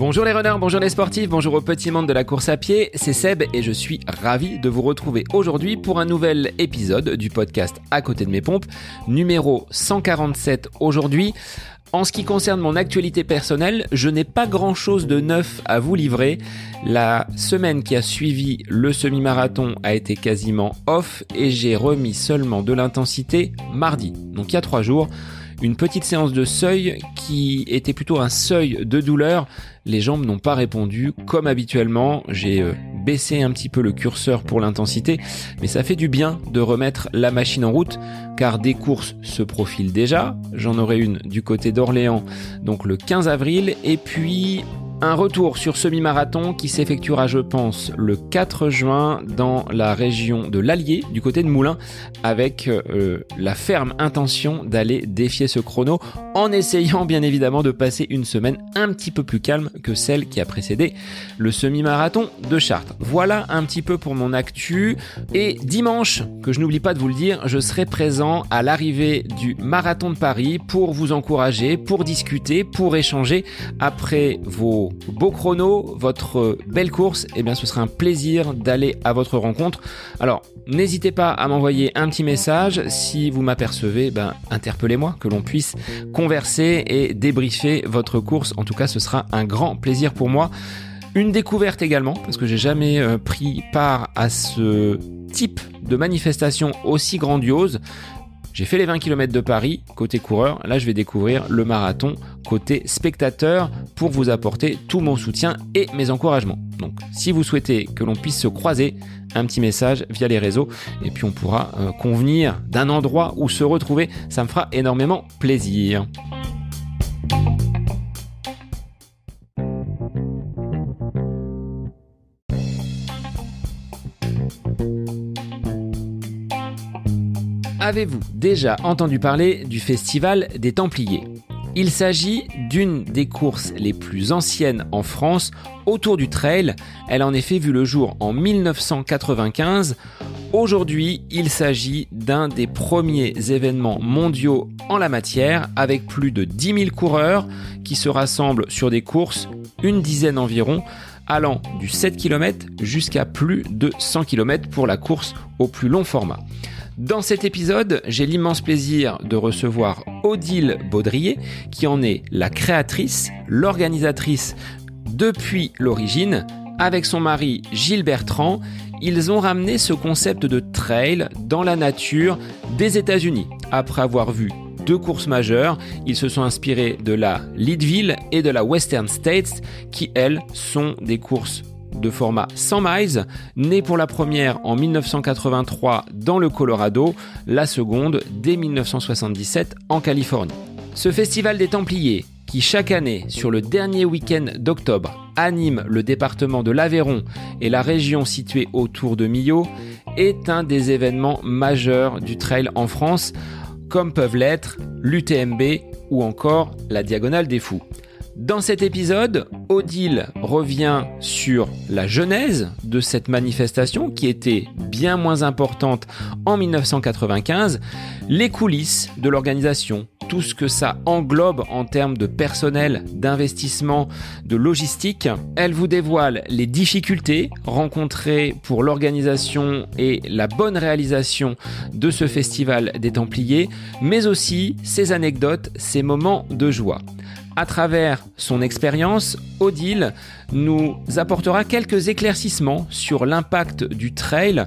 Bonjour les runners, bonjour les sportifs, bonjour au petit monde de la course à pied, c'est Seb et je suis ravi de vous retrouver aujourd'hui pour un nouvel épisode du podcast À côté de mes pompes, numéro 147 aujourd'hui. En ce qui concerne mon actualité personnelle, je n'ai pas grand chose de neuf à vous livrer. La semaine qui a suivi le semi-marathon a été quasiment off et j'ai remis seulement de l'intensité mardi, donc il y a trois jours une petite séance de seuil qui était plutôt un seuil de douleur. Les jambes n'ont pas répondu comme habituellement. J'ai euh, baissé un petit peu le curseur pour l'intensité, mais ça fait du bien de remettre la machine en route car des courses se profilent déjà. J'en aurai une du côté d'Orléans donc le 15 avril et puis un retour sur semi-marathon qui s'effectuera, je pense, le 4 juin dans la région de l'Allier, du côté de Moulins, avec euh, la ferme intention d'aller défier ce chrono en essayant bien évidemment de passer une semaine un petit peu plus calme que celle qui a précédé le semi-marathon de Chartres. Voilà un petit peu pour mon actu. Et dimanche, que je n'oublie pas de vous le dire, je serai présent à l'arrivée du marathon de Paris pour vous encourager, pour discuter, pour échanger après vos beau chrono, votre belle course, et eh bien ce sera un plaisir d'aller à votre rencontre. Alors, n'hésitez pas à m'envoyer un petit message si vous m'apercevez, ben interpellez-moi que l'on puisse converser et débriefer votre course. En tout cas, ce sera un grand plaisir pour moi. Une découverte également parce que j'ai jamais euh, pris part à ce type de manifestation aussi grandiose. J'ai fait les 20 km de Paris côté coureur, là je vais découvrir le marathon côté spectateur pour vous apporter tout mon soutien et mes encouragements. Donc si vous souhaitez que l'on puisse se croiser, un petit message via les réseaux et puis on pourra euh, convenir d'un endroit où se retrouver, ça me fera énormément plaisir. Avez-vous déjà entendu parler du Festival des Templiers? Il s'agit d'une des courses les plus anciennes en France autour du trail. Elle a en effet vu le jour en 1995. Aujourd'hui, il s'agit d'un des premiers événements mondiaux en la matière avec plus de 10 000 coureurs qui se rassemblent sur des courses, une dizaine environ, allant du 7 km jusqu'à plus de 100 km pour la course au plus long format. Dans cet épisode, j'ai l'immense plaisir de recevoir Odile Baudrier, qui en est la créatrice, l'organisatrice depuis l'origine. Avec son mari Gilles Bertrand, ils ont ramené ce concept de trail dans la nature des États-Unis. Après avoir vu deux courses majeures, ils se sont inspirés de la Leadville et de la Western States, qui elles sont des courses de format 100 miles, née pour la première en 1983 dans le Colorado, la seconde dès 1977 en Californie. Ce festival des Templiers, qui chaque année, sur le dernier week-end d'octobre, anime le département de l'Aveyron et la région située autour de Millau, est un des événements majeurs du trail en France, comme peuvent l'être l'UTMB ou encore la Diagonale des Fous. Dans cet épisode, Odile revient sur la genèse de cette manifestation qui était bien moins importante en 1995, les coulisses de l'organisation, tout ce que ça englobe en termes de personnel, d'investissement, de logistique. Elle vous dévoile les difficultés rencontrées pour l'organisation et la bonne réalisation de ce festival des Templiers, mais aussi ses anecdotes, ses moments de joie. À travers son expérience, Odile nous apportera quelques éclaircissements sur l'impact du trail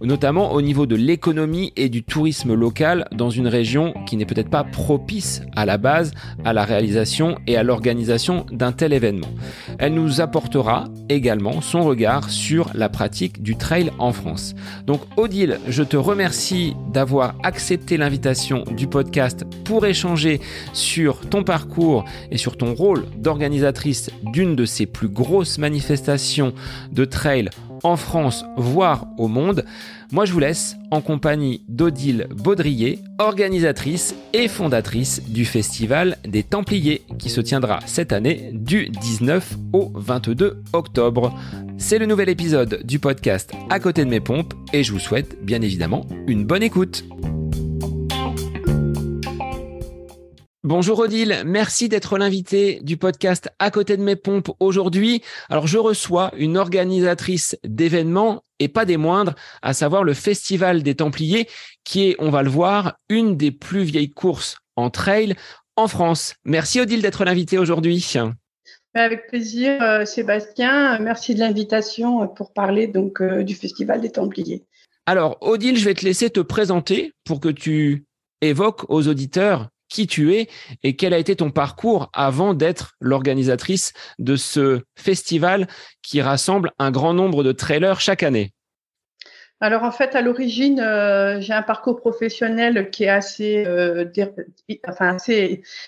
notamment au niveau de l'économie et du tourisme local dans une région qui n'est peut-être pas propice à la base à la réalisation et à l'organisation d'un tel événement. Elle nous apportera également son regard sur la pratique du trail en France. Donc Odile, je te remercie d'avoir accepté l'invitation du podcast pour échanger sur ton parcours et sur ton rôle d'organisatrice d'une de ces plus grosses manifestations de trail en France, voire au monde. Moi, je vous laisse en compagnie d'Odile Baudrier, organisatrice et fondatrice du Festival des Templiers, qui se tiendra cette année du 19 au 22 octobre. C'est le nouvel épisode du podcast À côté de mes pompes, et je vous souhaite bien évidemment une bonne écoute. Bonjour Odile, merci d'être l'invité du podcast À côté de mes pompes aujourd'hui. Alors je reçois une organisatrice d'événements et pas des moindres, à savoir le Festival des Templiers, qui est, on va le voir, une des plus vieilles courses en trail en France. Merci Odile d'être l'invité aujourd'hui. Avec plaisir, euh, Sébastien. Merci de l'invitation pour parler donc euh, du Festival des Templiers. Alors, Odile, je vais te laisser te présenter pour que tu évoques aux auditeurs qui tu es et quel a été ton parcours avant d'être l'organisatrice de ce festival qui rassemble un grand nombre de trailers chaque année? Alors en fait, à l'origine, euh, j'ai un parcours professionnel qui est assez, euh,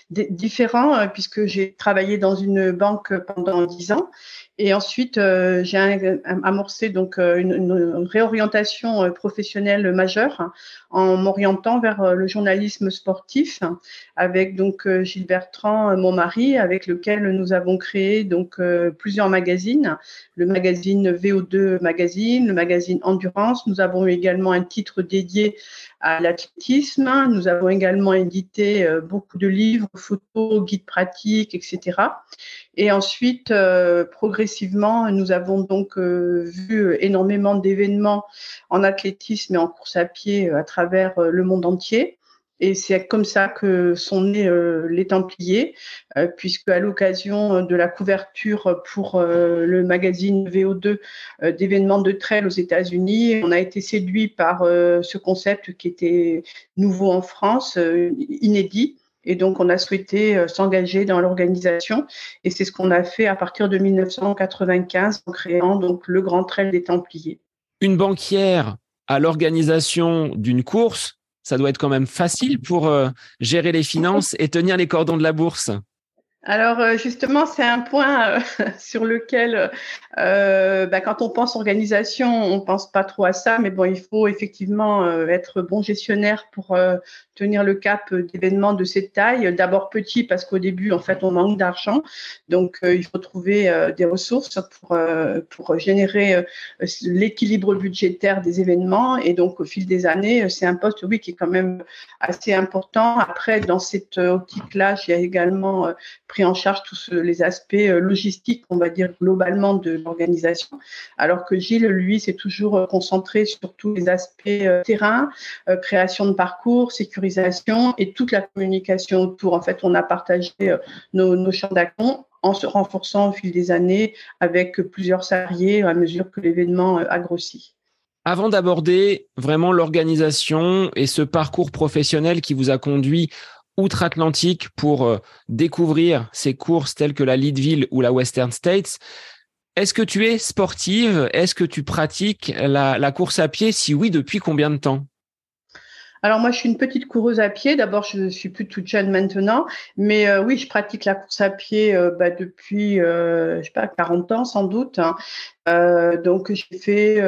différent euh, puisque j'ai travaillé dans une banque pendant dix ans et ensuite, euh, j'ai amorcé donc euh, une, une, réorientation euh, professionnelle majeure en m'orientant vers le journalisme sportif avec donc Gilles Bertrand, mon mari, avec lequel nous avons créé donc plusieurs magazines, le magazine VO2 Magazine, le magazine Endurance. Nous avons également un titre dédié à l'athlétisme. Nous avons également édité beaucoup de livres, photos, guides pratiques, etc. Et ensuite, euh, progressivement, nous avons donc euh, vu énormément d'événements en athlétisme et en course à pied euh, à travers le monde entier. Et c'est comme ça que sont nés les Templiers, puisque à l'occasion de la couverture pour le magazine VO2 d'événements de trail aux États-Unis, on a été séduit par ce concept qui était nouveau en France, inédit et donc, on a souhaité euh, s'engager dans l'organisation. Et c'est ce qu'on a fait à partir de 1995 en créant donc le Grand Trail des Templiers. Une banquière à l'organisation d'une course, ça doit être quand même facile pour euh, gérer les finances et tenir les cordons de la bourse. Alors euh, justement, c'est un point sur lequel, bah, quand on pense organisation, on pense pas trop à ça, mais bon, il faut effectivement être bon gestionnaire pour tenir le cap d'événements de cette taille. D'abord petit parce qu'au début, en fait, on manque d'argent. Donc, euh, il faut trouver euh, des ressources pour, euh, pour générer l'équilibre budgétaire des événements. Et donc, au fil des années, c'est un poste, oui, qui est quand même assez important. Après, dans cette optique-là, j'ai également pris en charge tous les aspects logistiques, on va dire globalement, de l'organisation. Alors que Gilles, lui, s'est toujours concentré sur tous les aspects terrain, création de parcours, sécurité et toute la communication autour. En fait, on a partagé euh, nos, champs d'action en se renforçant au fil des années avec plusieurs salariés à mesure que l'événement euh, a grossi. Avant d'aborder vraiment l'organisation et ce parcours professionnel qui vous a conduit outre-Atlantique pour euh, découvrir ces courses telles que la Leadville ou la Western States, est-ce que tu es sportive? Est-ce que tu pratiques la course à pied? Si oui, depuis combien de temps? Alors moi, je suis une petite coureuse à pied. D'abord, je suis plus toute jeune maintenant, mais euh, oui, je pratique la course à pied euh, bah, depuis, euh, je sais pas, 40 ans sans doute. Hein. Euh, donc, j'ai fait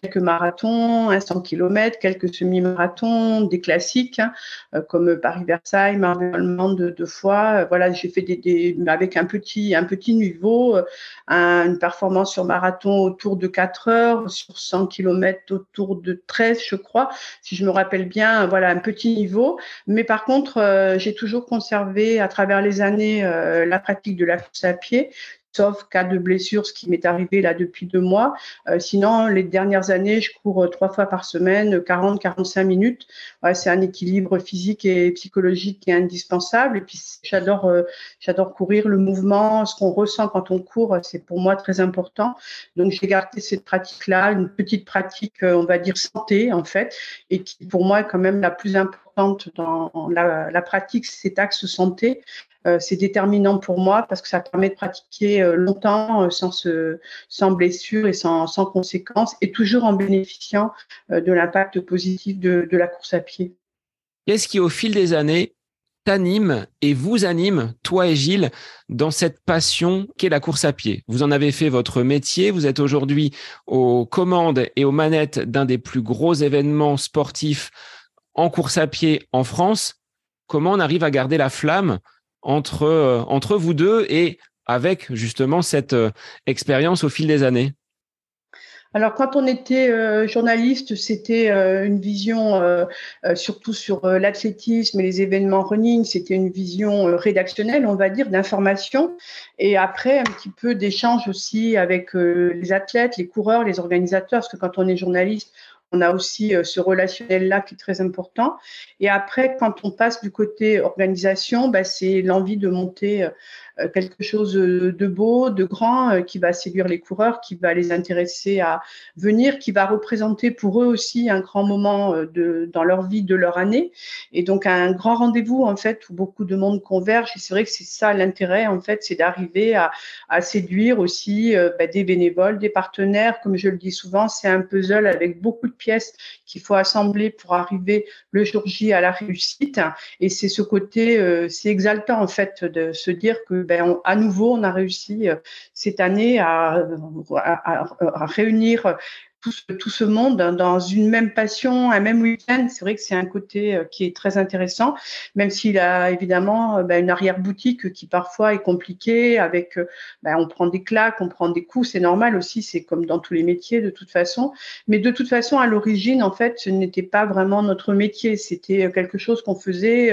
quelques marathons, un 100 km, quelques semi-marathons, des classiques hein, comme Paris-Versailles, Marvel de deux fois. voilà, j'ai fait des, avec un petit, un petit niveau, une performance sur marathon autour de 4 heures, sur 100 km autour de 13, je crois, si je me rappelle bien. Voilà, un petit niveau. Mais par contre, j'ai toujours conservé à travers les années la pratique de la course à pied sauf cas de blessure, ce qui m'est arrivé là depuis deux mois. Euh, sinon, les dernières années, je cours euh, trois fois par semaine, 40-45 minutes. c'est un équilibre physique et psychologique qui est indispensable. Et puis, j'adore, euh, j'adore courir, le mouvement, ce qu'on ressent quand on court, c'est pour moi très important. Donc, j'ai gardé cette pratique-là, une petite pratique, on va dire santé en fait, et qui pour moi est quand même la plus importante dans la, la pratique, cet axe santé, c'est déterminant pour moi parce que ça permet de pratiquer euh, longtemps euh, sans, sans blessure et sans, sans conséquences et toujours en bénéficiant de l'impact positif de la course à pied. Qu'est-ce qui, au fil des années, t'anime et vous anime, toi et Gilles, dans cette passion qu'est la course à pied? Vous en avez fait votre métier, vous êtes aujourd'hui aux commandes et aux manettes d'un des plus gros événements sportifs en course à pied en France. Comment on arrive à garder la flamme entre, euh, entre vous deux et avec justement cette euh, expérience au fil des années. Alors quand on était euh, journaliste, c'était une vision surtout sur l'athlétisme et les événements running, c'était une vision rédactionnelle, on va dire, d'information, et après un petit peu d'échange aussi avec les athlètes, les coureurs, les organisateurs, parce que quand on est journaliste, on a aussi ce relationnel-là qui est très important. Et après, quand on passe du côté organisation, bah, c'est l'envie de monter euh, quelque chose de beau, de grand, euh, qui va séduire les coureurs, qui va les intéresser à venir, qui va représenter pour eux aussi un grand moment euh, de, dans leur vie, de leur année. Et donc un grand rendez-vous en fait où beaucoup de monde converge. Et c'est vrai que c'est ça l'intérêt en fait, c'est d'arriver à, à, séduire aussi bah, des bénévoles, des partenaires. Comme je le dis souvent, c'est un puzzle avec beaucoup de pièces qu'il faut assembler pour arriver le jour J à la réussite. Et c'est ce côté, c'est exaltant en fait de se dire que ben, à nouveau, on a réussi euh, cette année à, à réunir tout ce, monde dans une même passion, un même week-end. C'est vrai que c'est un côté euh, qui est très intéressant, même s'il a évidemment euh, ben, une arrière-boutique qui parfois est compliquée, avec euh, ben, on prend des claques, on prend des coups, c'est normal aussi, c'est comme dans tous les métiers de toute façon. Mais de toute façon, à l'origine, en fait, ce n'était pas vraiment notre métier, c'était quelque chose qu'on faisait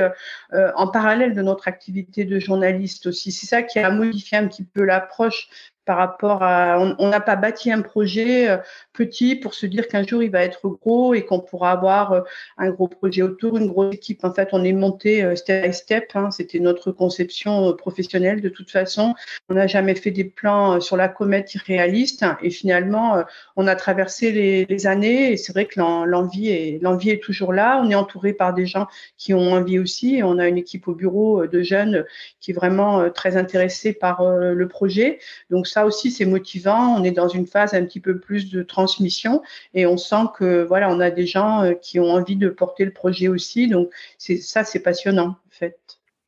en parallèle de notre activité de journaliste aussi. C'est ça qui a modifié un petit peu l'approche par rapport à. On n'a pas bâti un projet euh, petit pour se dire qu'un jour il va être gros et qu'on pourra avoir euh, un gros projet autour, une grosse équipe. En fait, on est monté euh, step by step. Hein. C'était notre conception professionnelle de toute façon. On n'a jamais fait des plans sur la comète irréalistes et finalement, on a traversé les, années et c'est vrai que l'envie est, est toujours là. On est entouré par des gens qui ont envie aussi on a une équipe au bureau de jeunes qui est vraiment très intéressée par le projet. Donc ça, aussi, c'est motivant. On est dans une phase un petit peu plus de transmission et on sent que voilà, on a des gens euh, qui ont envie de porter le projet aussi. Donc, c'est ça, c'est passionnant, en fait.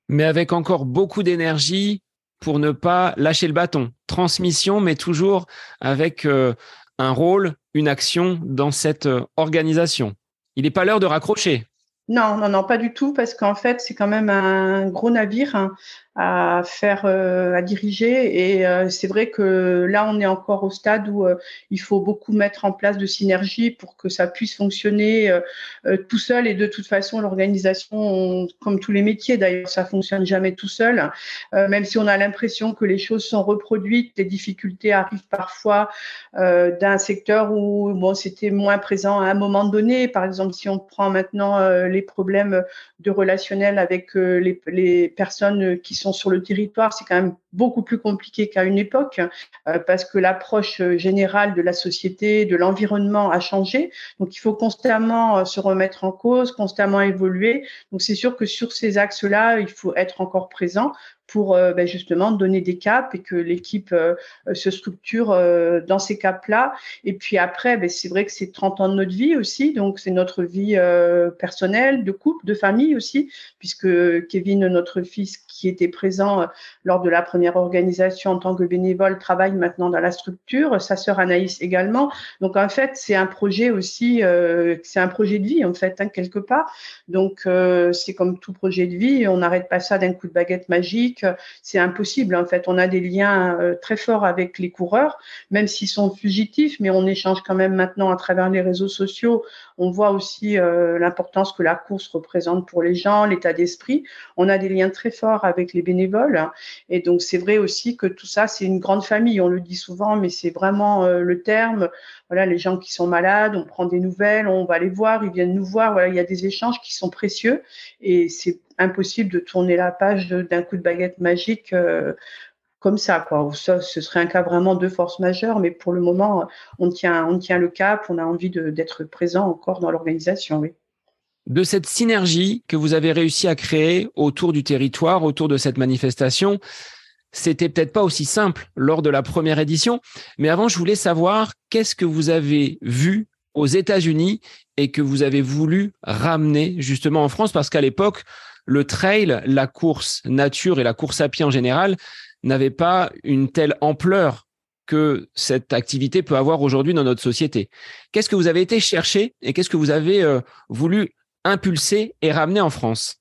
Mais avec encore beaucoup d'énergie pour ne pas lâcher le bâton. Transmission, mais toujours avec euh, un rôle, une action dans cette euh, organisation. Il n'est pas l'heure de raccrocher. Non, non, non, pas du tout, parce qu'en fait, c'est quand même un gros navire hein, à faire, euh, à diriger. Et euh, c'est vrai que là, on est encore au stade où euh, il faut beaucoup mettre en place de synergie pour que ça puisse fonctionner tout seul. Et de toute façon, l'organisation, comme tous les métiers d'ailleurs, ça fonctionne jamais tout seul. même si on a l'impression que les choses sont reproduites, les difficultés arrivent parfois d'un secteur où bon, c'était moins présent à un moment donné. Par exemple, si on prend maintenant les problèmes de relationnel avec les, les personnes qui sont sur le territoire, c'est quand même beaucoup plus compliqué qu'à une époque euh, parce que l'approche générale de la société, de l'environnement a changé. Donc il faut constamment euh, se remettre en cause, constamment évoluer. Donc c'est sûr que sur ces axes-là, il faut être encore présent pour euh, ben, justement donner des caps et que l'équipe euh, se structure euh, dans ces caps-là. Et puis après, ben, c'est vrai que c'est 30 ans de notre vie aussi, donc c'est notre vie personnelle, de couple, de famille aussi, puisque Kevin, notre fils qui était présent lors de la première organisation en tant que bénévole, travaille maintenant dans la structure, sa sœur Anaïs également. Donc en fait, c'est un projet aussi, c'est un projet de vie en fait, hein, quelque part. Donc c'est comme tout projet de vie, on n'arrête pas ça d'un coup de baguette magique c'est impossible. En fait, on a des liens euh, très forts avec les coureurs, même s'ils sont fugitifs, mais on échange quand même maintenant à travers les réseaux sociaux. On voit aussi euh, l'importance que la course représente pour les gens, l'état d'esprit. On a des liens très forts les bénévoles. Et donc, c'est vrai aussi que tout ça, c'est une grande famille. On le dit souvent, mais c'est vraiment euh, le terme. Voilà, les gens qui sont malades, on prend des nouvelles, on va les voir, ils viennent nous voir. Voilà, il y a des échanges qui sont précieux et c'est impossible de tourner la page d'un coup de baguette magique euh, comme ça, quoi. ça, ce serait un cas vraiment de force majeure, mais pour le moment, on tient, on tient le cap, on a envie d'être présent encore dans l'organisation, oui. De cette synergie que vous avez réussi à créer autour du territoire, autour de cette manifestation, c'était peut-être pas aussi simple lors de la première édition, mais avant, je voulais savoir qu'est-ce que vous avez vu aux États-Unis et que vous avez voulu ramener justement en France, parce qu'à l'époque, le trail, la course nature et la course à pied en général n'avaient pas une telle ampleur que cette activité peut avoir aujourd'hui dans notre société. Qu'est-ce que vous avez été chercher et qu'est-ce que vous avez euh, voulu impulser et ramener en France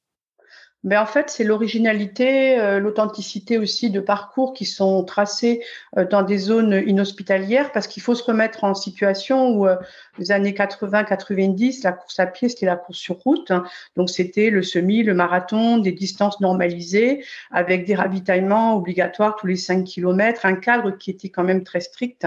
mais en fait, c'est l'originalité, euh, l'authenticité aussi de parcours qui sont tracés euh, dans des zones inhospitalières parce qu'il faut se remettre en situation où euh, les années 80-90, la course à pied, c'était la course sur route. Hein. donc, c'était le semi, le marathon, des distances normalisées avec des ravitaillements obligatoires tous les 5 km, un cadre qui était quand même très strict.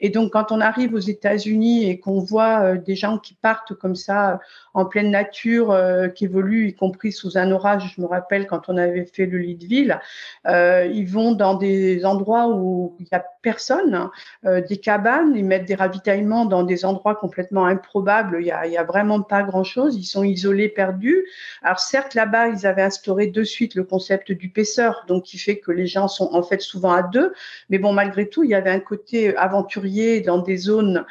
Et donc, quand on arrive aux États-Unis et qu'on voit des gens qui partent comme ça en pleine nature, qui évoluent, y compris sous un orage, je me rappelle quand on avait fait le lit de ville, euh, ils vont dans des endroits où il n'y a personne, euh, des cabanes, ils mettent des ravitaillements dans des endroits complètement improbables, il n'y a, a, vraiment pas grand-chose, ils sont isolés, perdus. Alors certes, là-bas, ils avaient instauré de suite le concept du paisseur, donc qui fait que les gens sont en fait souvent à deux, mais bon, malgré tout, il y avait un côté aventurier dans des zones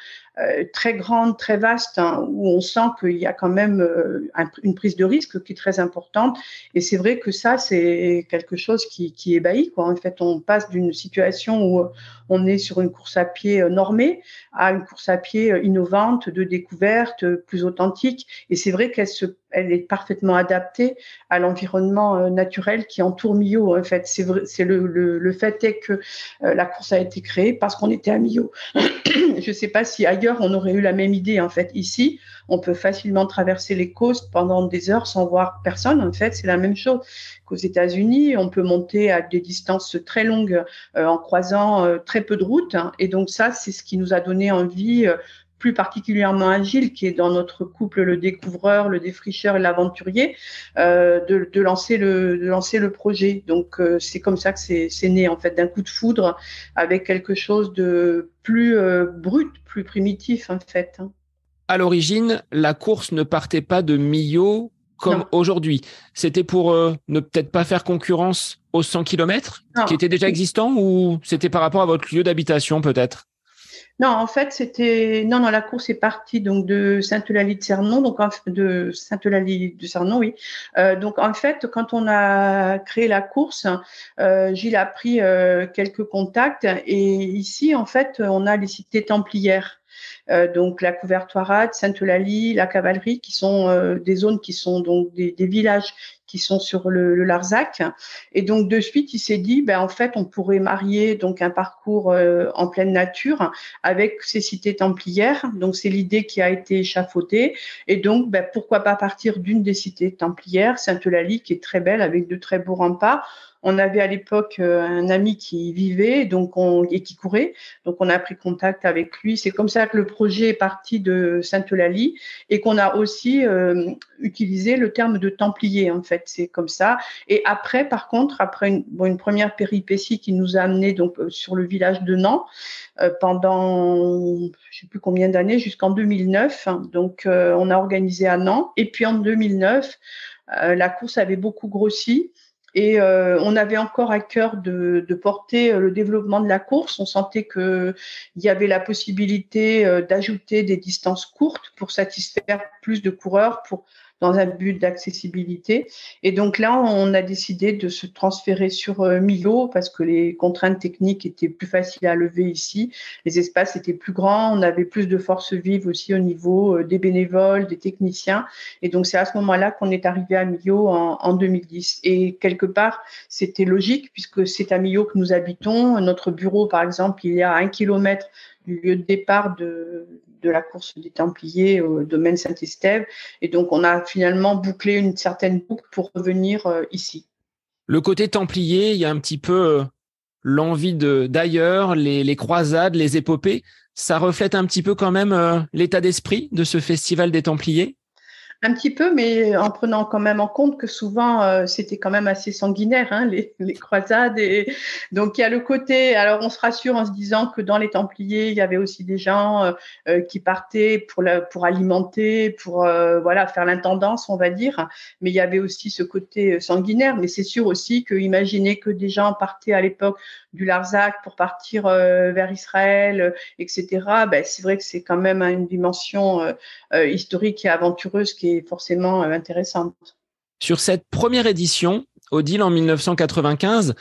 très grande, très vaste, hein, où on sent qu'il y a quand même euh, une prise de risque qui est très importante. Et c'est vrai que ça, c'est quelque chose qui, ébahit. En fait, on passe d'une situation où on est sur une course à pied euh, normée à une course à pied innovante, de découverte, plus authentique. Et c'est vrai qu'elle est parfaitement adaptée à l'environnement naturel qui entoure Millau. En fait, c'est le, fait est que la course a été créée parce qu'on était à Millau. Je ne sais pas si ailleurs on aurait eu la même idée. En fait, ici, on peut facilement traverser les côtes pendant des heures sans voir personne. En fait, c'est la même chose qu'aux États-Unis. On peut monter à des distances très longues euh, en croisant euh, très peu de routes. Et donc ça, c'est ce qui nous a donné envie. Euh, plus particulièrement agile, qui est dans notre couple le découvreur, le défricheur et l'aventurier, de, lancer le, de lancer le projet. Donc c'est comme ça que c'est né en fait d'un coup de foudre avec quelque chose de plus brut, plus primitif en fait. Hein. À l'origine, la course ne partait pas de Millau comme aujourd'hui. C'était pour euh, ne peut-être pas faire concurrence aux 100 km qui étaient déjà existants ou c'était par rapport à votre lieu d'habitation peut-être? Non, en fait, c'était non, non, la course est partie donc de Sainte-Eulalie de Cernon, donc de Sainte-Eulalie de Cernon, oui. Euh, donc en fait, quand on a créé la course, euh, Gilles a pris euh, quelques contacts et ici, en fait, on a les cités templières. Euh, donc la Couvertoirade, Sainte-Eulalie, la Cavalerie, qui sont des zones qui sont donc des villages qui sont sur le, Larzac. Et donc de suite, il s'est dit, ben en fait, on pourrait marier donc un parcours euh, en pleine nature avec ces cités templières. Donc c'est l'idée qui a été échafaudée. Et donc, ben, pourquoi pas partir d'une des cités templières, Sainte-Eulalie, qui est très belle avec de très beaux remparts on avait à l'époque euh, un ami qui vivait donc on, et qui courait. Donc on a pris contact avec lui. C'est comme ça que le projet est parti de Sainte-Eulalie et qu'on a aussi euh, utilisé le terme de templier en fait. C'est comme ça. Et après, par contre, après une, une première péripétie qui nous a amené donc euh, sur le village de Nantes pendant je sais plus combien d'années jusqu'en 2009. Donc on a organisé à Nantes et puis en 2009 la course avait beaucoup grossi et euh, on avait encore à cœur de, de, porter euh, le développement de la course. On sentait qu'il y avait la possibilité euh, d'ajouter des distances courtes pour satisfaire plus de coureurs, pour dans un but d'accessibilité. Et donc là, on a décidé de se transférer sur euh, Milo parce que les contraintes techniques étaient plus faciles à lever ici. Les espaces étaient plus grands, on avait plus de forces vives aussi au niveau euh, des bénévoles, des techniciens. Et donc c'est à ce moment-là qu'on est arrivé à Millau en, en 2010. Et quelque part, c'était logique puisque c'est à Millau que nous habitons. Notre bureau, par exemple, il y a un kilomètre du lieu de départ de, de la course des Templiers au domaine Saint-Estève. Et donc, on a finalement bouclé une certaine boucle pour revenir euh, ici. Le côté Templier, il y a un petit peu euh, l'envie d'ailleurs, les, les, croisades, les épopées. Ça reflète un petit peu quand même euh, l'état d'esprit de ce festival des Templiers? Un petit peu, mais en prenant quand même en compte que souvent euh, c'était quand même assez sanguinaire, hein, les, les, croisades. Et donc il y a le côté. Alors on se rassure en se disant que dans les Templiers il y avait aussi des gens euh, euh qui partaient pour la, pour alimenter, pour euh, voilà faire l'intendance, on va dire. Mais il y avait aussi ce côté sanguinaire. Mais c'est sûr aussi que imaginez que des gens partaient à l'époque du Larzac pour partir vers Israël, etc. Ben, c'est vrai que c'est quand même une dimension historique et aventureuse qui est forcément euh, intéressante. Sur cette première édition, Odile en 1995,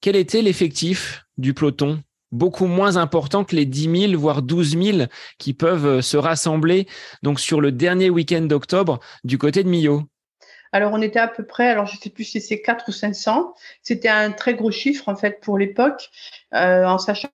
quel était l'effectif du peloton? Beaucoup moins important que les 10 000, voire 12 000 qui peuvent euh, se rassembler donc sur le dernier week-end d'octobre du côté de Millau? Alors, on était à peu près, alors je sais plus si c'est 4 ou 500. C'était un très gros chiffre, en fait, pour l'époque, euh, en sachant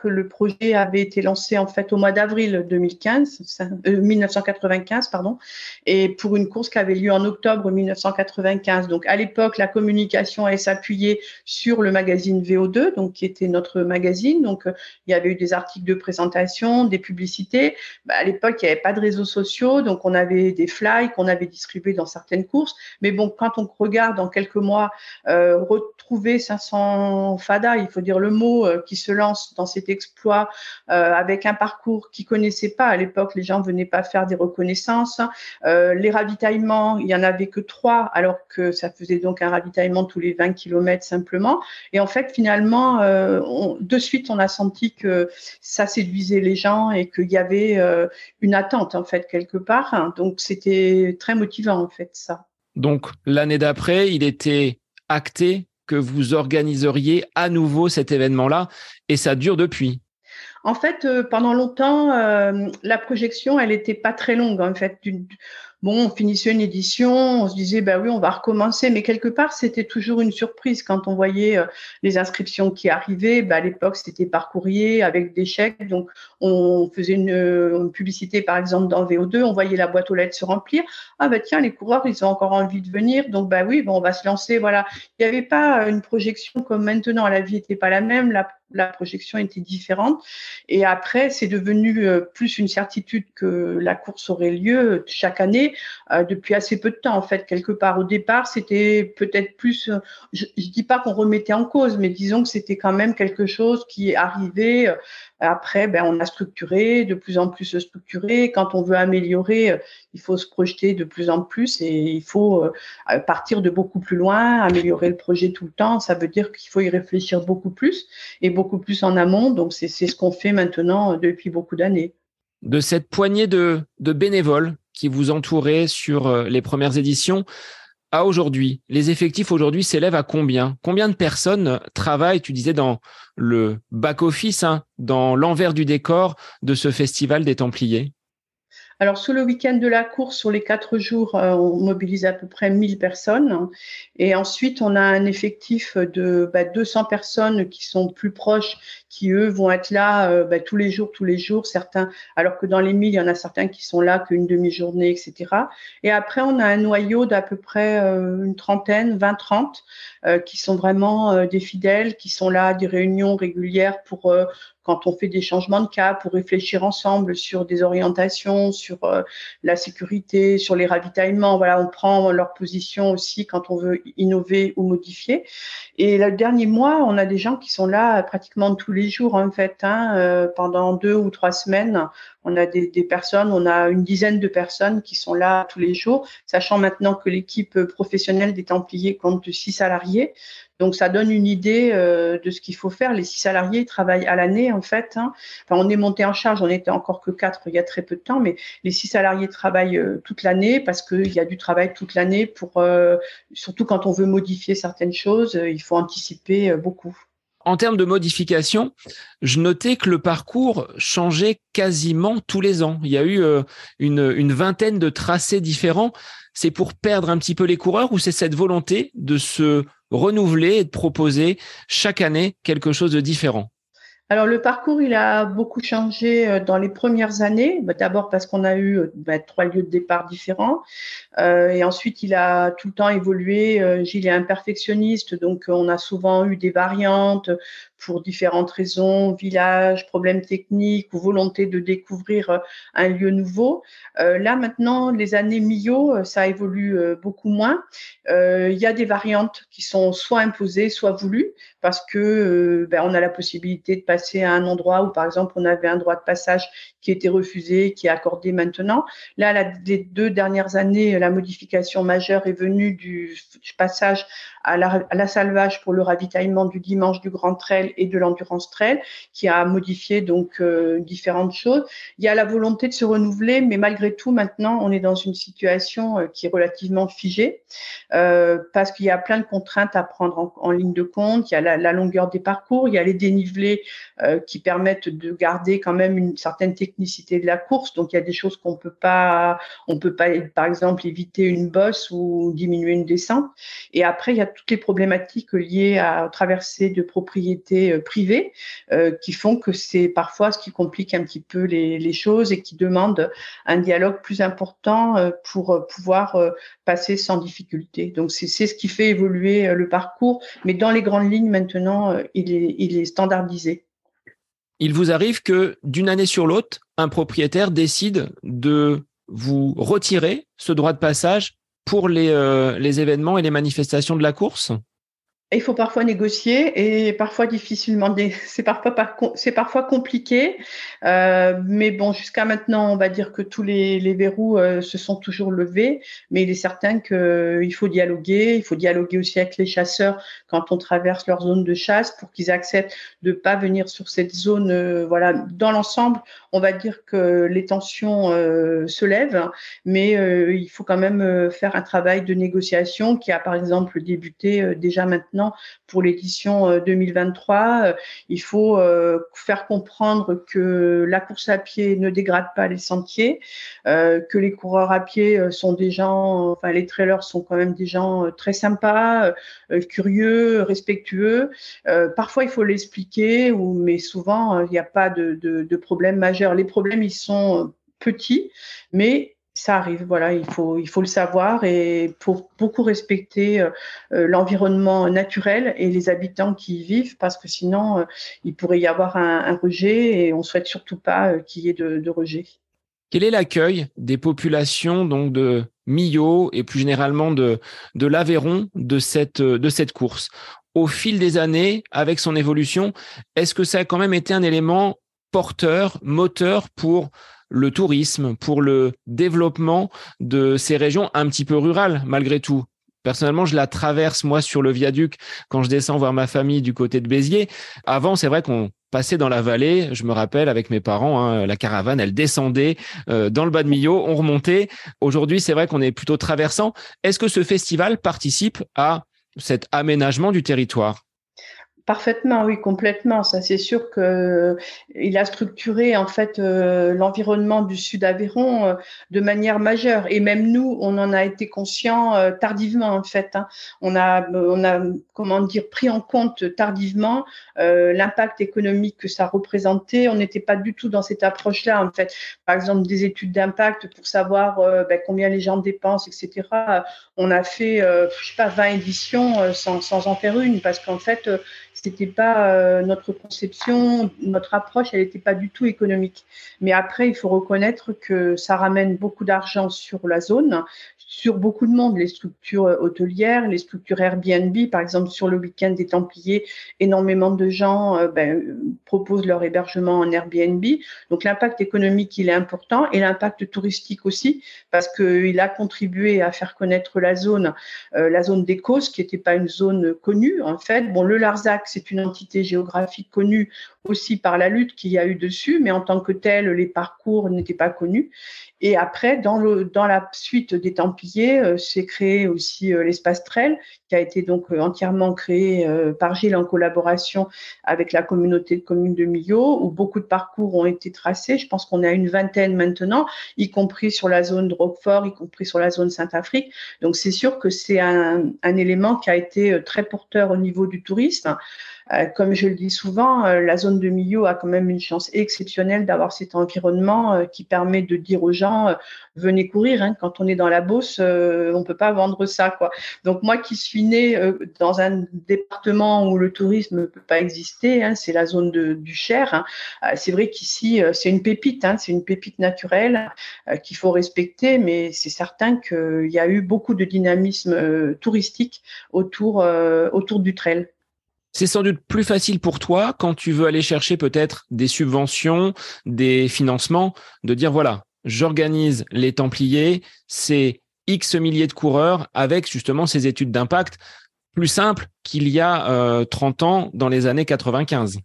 que le projet avait été lancé, en fait, au mois d'avril 2015, 1995, euh, pardon, et pour une course qui avait lieu en octobre 1995. Donc, à l'époque, la communication allait s'appuyer sur le magazine VO2, donc, qui était notre magazine. Donc, euh, il y avait eu des articles de présentation, des publicités. Bah, à l'époque, il n'y avait pas de réseaux sociaux, donc on avait des flyers qu'on avait distribués dans certaines courses. Mais bon, quand on regarde dans quelques mois, retrouver 500 FADA, il faut dire le mot, euh, qui se lance dans cet exploit euh, avec un parcours qu'ils connaissaient pas à l'époque, les gens venaient pas faire des reconnaissances. les ravitaillements, il y en avait que trois, alors que ça faisait donc un ravitaillement tous les 20 km simplement. Et en fait, finalement, de suite, on a senti que ça séduisait les gens et qu'il y avait une attente en fait quelque part. Donc c'était très motivant en fait ça. Donc l'année d'après, il était acté que vous organiseriez à nouveau cet événement-là et ça dure depuis. En fait, euh, pendant longtemps, euh, la projection, elle n'était pas très longue. En fait, bon, on finissait une édition, on se disait, bah oui, on va recommencer, mais quelque part, c'était toujours une surprise quand on voyait euh, les inscriptions qui arrivaient. Bah, à l'époque, c'était par courrier avec des chèques, donc on faisait une, publicité, par exemple, dans VO2, on voyait la boîte aux lettres se remplir. Ah bah tiens, les coureurs, ils ont encore envie de venir, donc bah oui, bon, on va se lancer. Voilà, il n'y avait pas une projection comme maintenant. La vie n'était pas la même. La projection était différente. Et après, c'est devenu euh, plus une certitude que la course aurait lieu chaque année euh, depuis assez peu de temps, en fait, quelque part. Au départ, c'était peut-être plus, euh, je, ne dis pas qu'on remettait en cause, mais disons que c'était quand même quelque chose qui arrivait après, ben, on a structuré, de plus en plus structuré. Quand on veut améliorer, euh, il faut se projeter de plus en plus et il faut euh, partir de beaucoup plus loin, améliorer le projet tout le temps. Ça veut dire qu'il faut y réfléchir beaucoup plus et beaucoup plus en amont. Donc, c'est ce qu'on fait maintenant depuis beaucoup d'années. De cette poignée de, de bénévoles qui vous entouraient sur euh, les premières éditions, à aujourd'hui, les effectifs aujourd'hui s'élèvent à combien? Combien de personnes travaillent, tu disais, dans le back-office, hein, dans l'envers du décor de ce festival des Templiers? Alors, sous le week-end de la course, sur les quatre jours, euh, on mobilise à peu près 1000 personnes. Et ensuite, on a un effectif de 200 bah, personnes qui sont plus proches, qui eux vont être là euh, bah, tous les jours, tous les jours. Certains, alors que dans les 1000, il y en a certains qui sont là qu'une demi-journée, etc. Et après, on a un noyau d'à peu près euh, une trentaine, 20-30, qui sont vraiment des fidèles, qui sont là à des réunions régulières pour quand on fait des changements de cap pour réfléchir ensemble sur des orientations, sur euh, la sécurité, sur les ravitaillements. Voilà, on prend leur position aussi quand on veut innover ou modifier. Et le dernier mois, on a des gens qui sont là pratiquement tous les jours en fait, hein, euh, pendant deux ou trois semaines. On a des, des, personnes, on a une dizaine de personnes qui sont là tous les jours, sachant maintenant que l'équipe professionnelle des Templiers compte six salariés. Donc ça donne une idée euh, de ce qu'il faut faire. Les six salariés travaillent à l'année en fait. Hein. On est monté en charge, on n'était encore que quatre il y a très peu de temps, mais les six salariés travaillent euh, toute l'année parce qu'il y a du travail toute l'année pour, euh, surtout quand on veut modifier certaines choses, il faut anticiper beaucoup. En termes de modification, je notais que le parcours changeait quasiment tous les ans. Il y a eu une vingtaine de tracés différents. C'est pour perdre un petit peu les coureurs ou c'est cette volonté de se renouveler et de proposer chaque année quelque chose de différent alors le parcours, il a beaucoup changé euh, dans les premières années. Bah, d'abord parce qu'on a eu euh, bah, trois lieux de départ différents, euh, et ensuite il a tout le temps évolué. Gilles est un perfectionniste, donc on a souvent eu des variantes pour différentes raisons, village, problèmes techniques ou volonté de découvrir un lieu nouveau. là maintenant, les années Millau, ça évolue beaucoup moins. Il y a des variantes qui sont soit imposées, soit voulues, parce que ben, on a la possibilité de passer à un endroit où, par exemple, on avait un droit de passage qui était refusé, qui est accordé maintenant. Là, les deux dernières années, la modification majeure est venue du passage à la, à la, salvage pour le ravitaillement du dimanche du Grand Trail et de l'Endurance Trail, qui a modifié donc euh, différentes choses. Il y a la volonté de se renouveler, mais malgré tout, maintenant, on est dans une situation euh, qui est relativement figée, euh, parce qu'il y a plein de contraintes à prendre en, en, ligne de compte. Il y a la, la, longueur des parcours, il y a les dénivelés qui permettent de garder quand même une certaine technicité de la course. Donc, il y a des choses qu'on peut pas, on peut pas, par exemple, éviter une bosse ou diminuer une descente. Et après, il y a toutes les problématiques liées à traverser de propriétés euh, privées euh, qui font que c'est parfois ce qui complique un petit peu les, les, choses et qui demande un dialogue plus important euh, pour pouvoir passer sans difficulté. Donc, c'est ce qui fait évoluer le parcours. Mais dans les grandes lignes, maintenant, il est, il est standardisé il vous arrive que d'une année sur l'autre, un propriétaire décide de vous retirer ce droit de passage pour les, euh, événements et les manifestations de la course? Il faut parfois négocier et parfois difficilement. C'est parfois c'est parfois compliqué, euh, mais bon, jusqu'à maintenant, on va dire que tous les, les verrous euh, se sont toujours levés. Mais il est certain qu'il euh, faut dialoguer. Il faut dialoguer aussi avec les chasseurs quand on traverse leur zone de chasse pour qu'ils acceptent de pas venir sur cette zone. Euh, voilà, dans l'ensemble, on va dire que les tensions euh, se lèvent, mais il faut quand même faire un travail de négociation qui a par exemple débuté déjà maintenant pour l'édition 2023. Euh, euh, il faut euh, faire comprendre que la course à pied ne dégrade pas les sentiers, que les coureurs à pied sont des gens, enfin les trailers sont quand même des gens très sympas, curieux, respectueux. parfois, il faut l'expliquer, mais souvent, il n'y a pas de, de, de problème majeur. Les problèmes, ils sont petits, mais ça arrive, voilà, il faut, il faut le savoir et pour beaucoup respecter euh, euh, l'environnement naturel et les habitants qui y vivent, parce que sinon, euh, il pourrait y avoir un, rejet et on souhaite surtout pas qu'il y ait de, de, rejet. Quel est l'accueil des populations donc de Millau et plus généralement de, de l'Aveyron de cette, de cette course? Au fil des années, avec son évolution, est-ce que ça a quand même été un élément porteur, moteur pour le tourisme, pour le développement de ces régions un petit peu rurales malgré tout. Personnellement, je la traverse moi sur le viaduc quand je descends voir ma famille du côté de Béziers. Avant, c'est vrai qu'on passait dans la vallée. Je me rappelle avec mes parents, hein, la caravane, elle descendait euh, dans le bas de Millau, on remontait. Aujourd'hui, c'est vrai qu'on est plutôt traversant. Est-ce que ce festival participe à cet aménagement du territoire? Parfaitement, oui, complètement. Ça, c'est sûr que euh, il a structuré en fait euh, l'environnement du Sud Aveyron euh, de manière majeure. Et même nous, on en a été conscient tardivement en fait. Hein. On a, on a, comment dire, pris en compte tardivement l'impact économique que ça représentait. On n'était pas du tout dans cette approche-là en fait. Par exemple, des études d'impact pour savoir ben, combien les gens dépensent, etc. On a fait, je sais pas, 20 éditions sans, sans en faire une parce qu'en fait c'était pas euh, notre conception, notre approche, elle n'était pas du tout économique. Mais après, il faut reconnaître que ça ramène beaucoup d'argent sur la zone, sur beaucoup de monde, les structures euh, hôtelières, les structures Airbnb, par exemple sur le week-end des Templiers, énormément de gens euh, ben, proposent leur hébergement en Airbnb. Donc l'impact économique, il est important et l'impact touristique aussi, parce qu'il a contribué à faire connaître la zone, euh, la zone des qui n'était pas une zone connue en fait. Bon, le Larzac, c'est une entité géographique connue aussi par la lutte qu'il y a eu dessus, mais en tant que tel, les parcours n'étaient pas connus. Et après, dans, le, dans la suite des Templiers, euh, s'est créé aussi euh, l'espace Trail, qui a été donc euh, entièrement créé euh, par Gilles en collaboration avec la communauté de communes de Millau, où beaucoup de parcours ont été tracés. Je pense qu'on a une vingtaine maintenant, y compris sur la zone de Roquefort, y compris sur la zone Sainte-Afrique. Donc c'est sûr que c'est un, un élément qui a été très porteur au niveau du tourisme. Euh, comme je le dis souvent, euh, la zone de Millau a quand même une chance exceptionnelle d'avoir cet environnement euh, qui permet de dire aux gens venez courir. Hein. Quand on est dans la Beauce, on peut pas vendre ça, quoi. Donc moi qui suis née dans un département où le tourisme ne peut pas exister, hein, c'est la zone de, du Cher. Hein. c'est vrai qu'ici c'est une pépite, hein, c'est une pépite naturelle qu'il faut respecter, mais c'est certain qu'il y a eu beaucoup de dynamisme touristique autour autour du trail. C'est sans doute plus facile pour toi quand tu veux aller chercher peut-être des subventions, des financements, de dire voilà, j'organise les Templiers, c'est X milliers de coureurs avec justement ces études d'impact. plus simple qu'il y a 30 ans dans les années 95.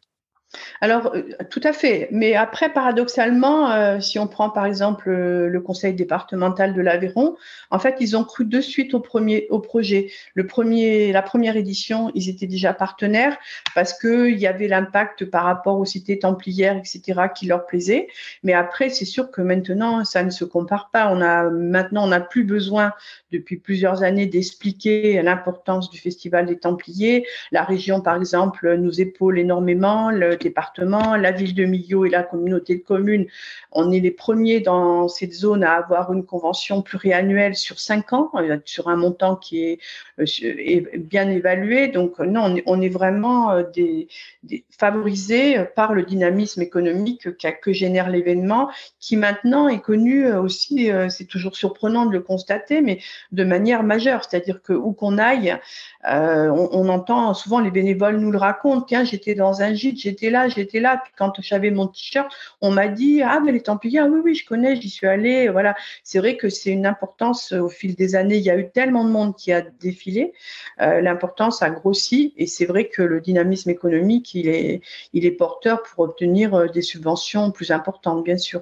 Alors, euh, tout à fait. Mais après, paradoxalement, euh, si on prend par exemple euh, le conseil départemental de l'Aveyron, en fait, ils ont cru de suite au premier au projet. Le premier, la première édition, ils étaient déjà partenaires parce qu'il y avait l'impact par rapport aux cités templières, etc., qui leur plaisait. Mais après, c'est sûr que maintenant, ça ne se compare pas. On a maintenant, on n'a plus besoin depuis plusieurs années d'expliquer l'importance du festival des Templiers. La région, par exemple, nous épaule énormément. Département, la ville de Millau et la communauté de communes, on est les premiers dans cette zone à avoir une convention pluriannuelle sur cinq ans, euh, sur un montant qui est, euh, bien évalué. Donc non, on est, vraiment euh, favorisés par le dynamisme économique que génère l'événement, qui maintenant est connu aussi, c'est toujours surprenant de le constater, mais de manière majeure. C'est-à-dire que où qu'on aille, on, entend souvent les bénévoles nous le racontent. Tiens, j'étais dans un gîte, j'étais là, j'étais là. Puis quand j'avais mon t-shirt, on m'a dit ah mais les Templiers, oui oui, je connais, j'y suis allée. Voilà, c'est vrai que c'est une importance au fil des années. Il y a eu tellement de monde qui a défilé, euh, l'importance a grossi et c'est vrai que le dynamisme économique il est il est porteur pour obtenir euh, des subventions plus importantes, bien sûr.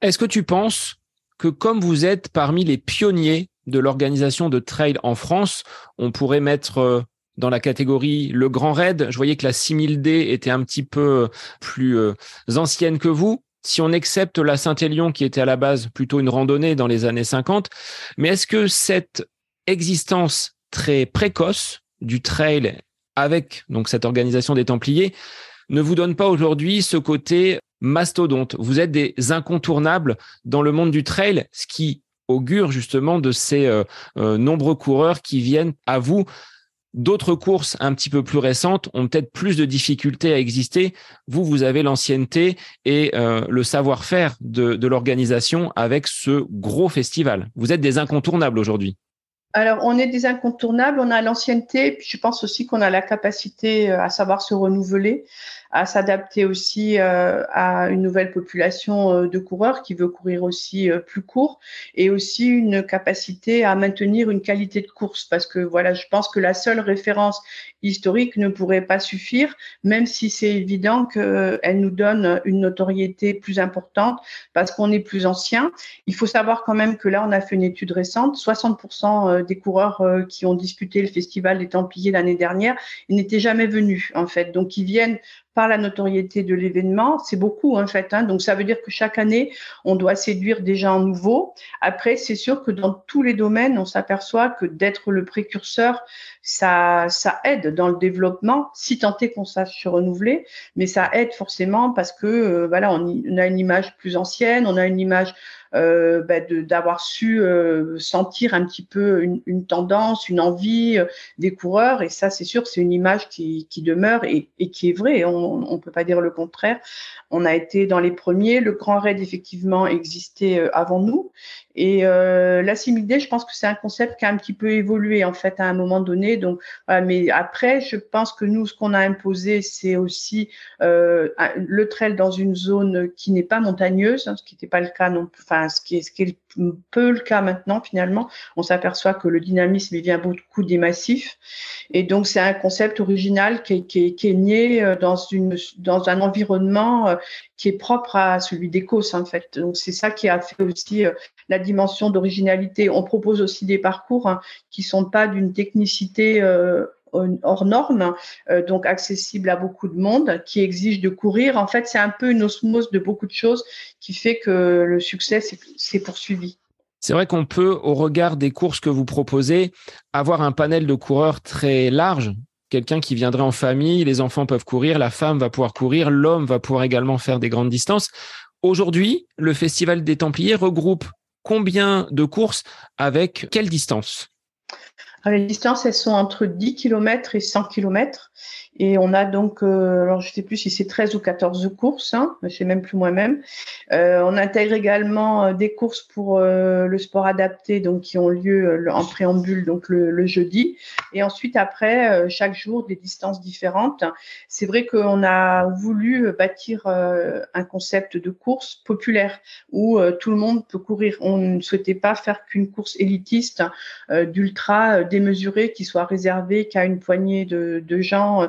Est-ce que tu penses que comme vous êtes parmi les pionniers de l'organisation de trail en France, on pourrait mettre euh, dans la catégorie le Grand Raid. Je voyais que la 6000D était un petit peu plus euh, ancienne que vous. Si on accepte la Saint-Élion qui était à la base plutôt une randonnée dans les années 50, mais est-ce que cette existence très précoce du trail avec donc cette organisation des Templiers ne vous donne pas aujourd'hui ce côté mastodonte? Vous êtes des incontournables dans le monde du trail, ce qui augure justement de ces euh, euh, nombreux coureurs qui viennent à vous D'autres courses un petit peu plus récentes ont peut-être plus de difficultés à exister. Vous, vous avez l'ancienneté et euh, le savoir-faire de, de l'organisation avec ce gros festival. Vous êtes des incontournables aujourd'hui. Alors, on est des incontournables, on a l'ancienneté, puis je pense aussi qu'on a la capacité à savoir se renouveler à s'adapter aussi euh, à une nouvelle population euh, de coureurs qui veut courir aussi euh, plus court et aussi une capacité à maintenir une qualité de course. Parce que voilà, je pense que la seule référence historique ne pourrait pas suffire, même si c'est évident qu'elle nous donne une notoriété plus importante parce qu'on est plus ancien. Il faut savoir quand même que là, on a fait une étude récente, 60% des coureurs qui ont disputé le festival des Templiers l'année dernière, n'étaient jamais venus en fait, donc ils viennent par la notoriété de l'événement. C'est beaucoup en fait. Hein. Donc ça veut dire que chaque année, on doit séduire des gens nouveaux. Après, c'est sûr que dans tous les domaines, on s'aperçoit que d'être le précurseur, ça, aide dans le développement, si tant est qu'on sache se renouveler. Mais ça aide forcément parce que euh, voilà, on, a une image plus ancienne, on a une image euh, bah, d'avoir su euh, sentir un petit peu une, une tendance, une envie euh, des coureurs. Et ça, c'est sûr, c'est une image qui, qui demeure et, et, qui est vraie. On ne peut pas dire le contraire. On a été dans les premiers. Le Grand Raid, effectivement, existait euh, avant nous. Et euh, la similité, je pense que c'est un concept qui a un petit peu évolué en fait à un moment donné. Donc, mais après, je pense que nous, ce qu'on a imposé, c'est aussi euh, le trail dans une zone qui n'est pas montagneuse, hein, ce qui n'était pas le cas non, enfin ce qui est ce qui est peu le cas maintenant finalement. On s'aperçoit que le dynamisme vient beaucoup des massifs, et donc c'est un concept original qui est, qui est, qui est né euh, dans une dans un environnement euh, qui est propre à celui d'Écosse en fait. Donc c'est ça qui a fait aussi euh, la dimension d'originalité. On propose aussi des parcours hein, qui sont pas d'une technicité euh, hors norme, euh, donc accessible à beaucoup de monde, qui exige de courir. En fait, c'est un peu une osmose de beaucoup de choses qui fait que le succès s'est poursuivi. C'est vrai qu'on peut, au regard des courses que vous proposez, avoir un panel de coureurs très large quelqu'un qui viendrait en famille, les enfants peuvent courir, la femme va pouvoir courir, l'homme va pouvoir également faire des grandes distances. Aujourd'hui, le Festival des Templiers regroupe combien de courses avec quelle distance? Les distances, elles sont entre 10 km et 100 km. Et on a donc, euh, alors je sais plus si c'est 13 ou 14 courses, hein, je sais même plus moi-même. Euh, on intègre également euh, des courses pour le sport adapté, donc qui ont lieu en préambule, donc le, jeudi. Et ensuite, après, chaque jour, des distances différentes. C'est vrai qu'on a voulu bâtir un concept de course populaire où tout le monde peut courir. On ne souhaitait pas faire qu'une course élitiste d'ultra démesuré qui soit réservé qu'à une poignée de, de gens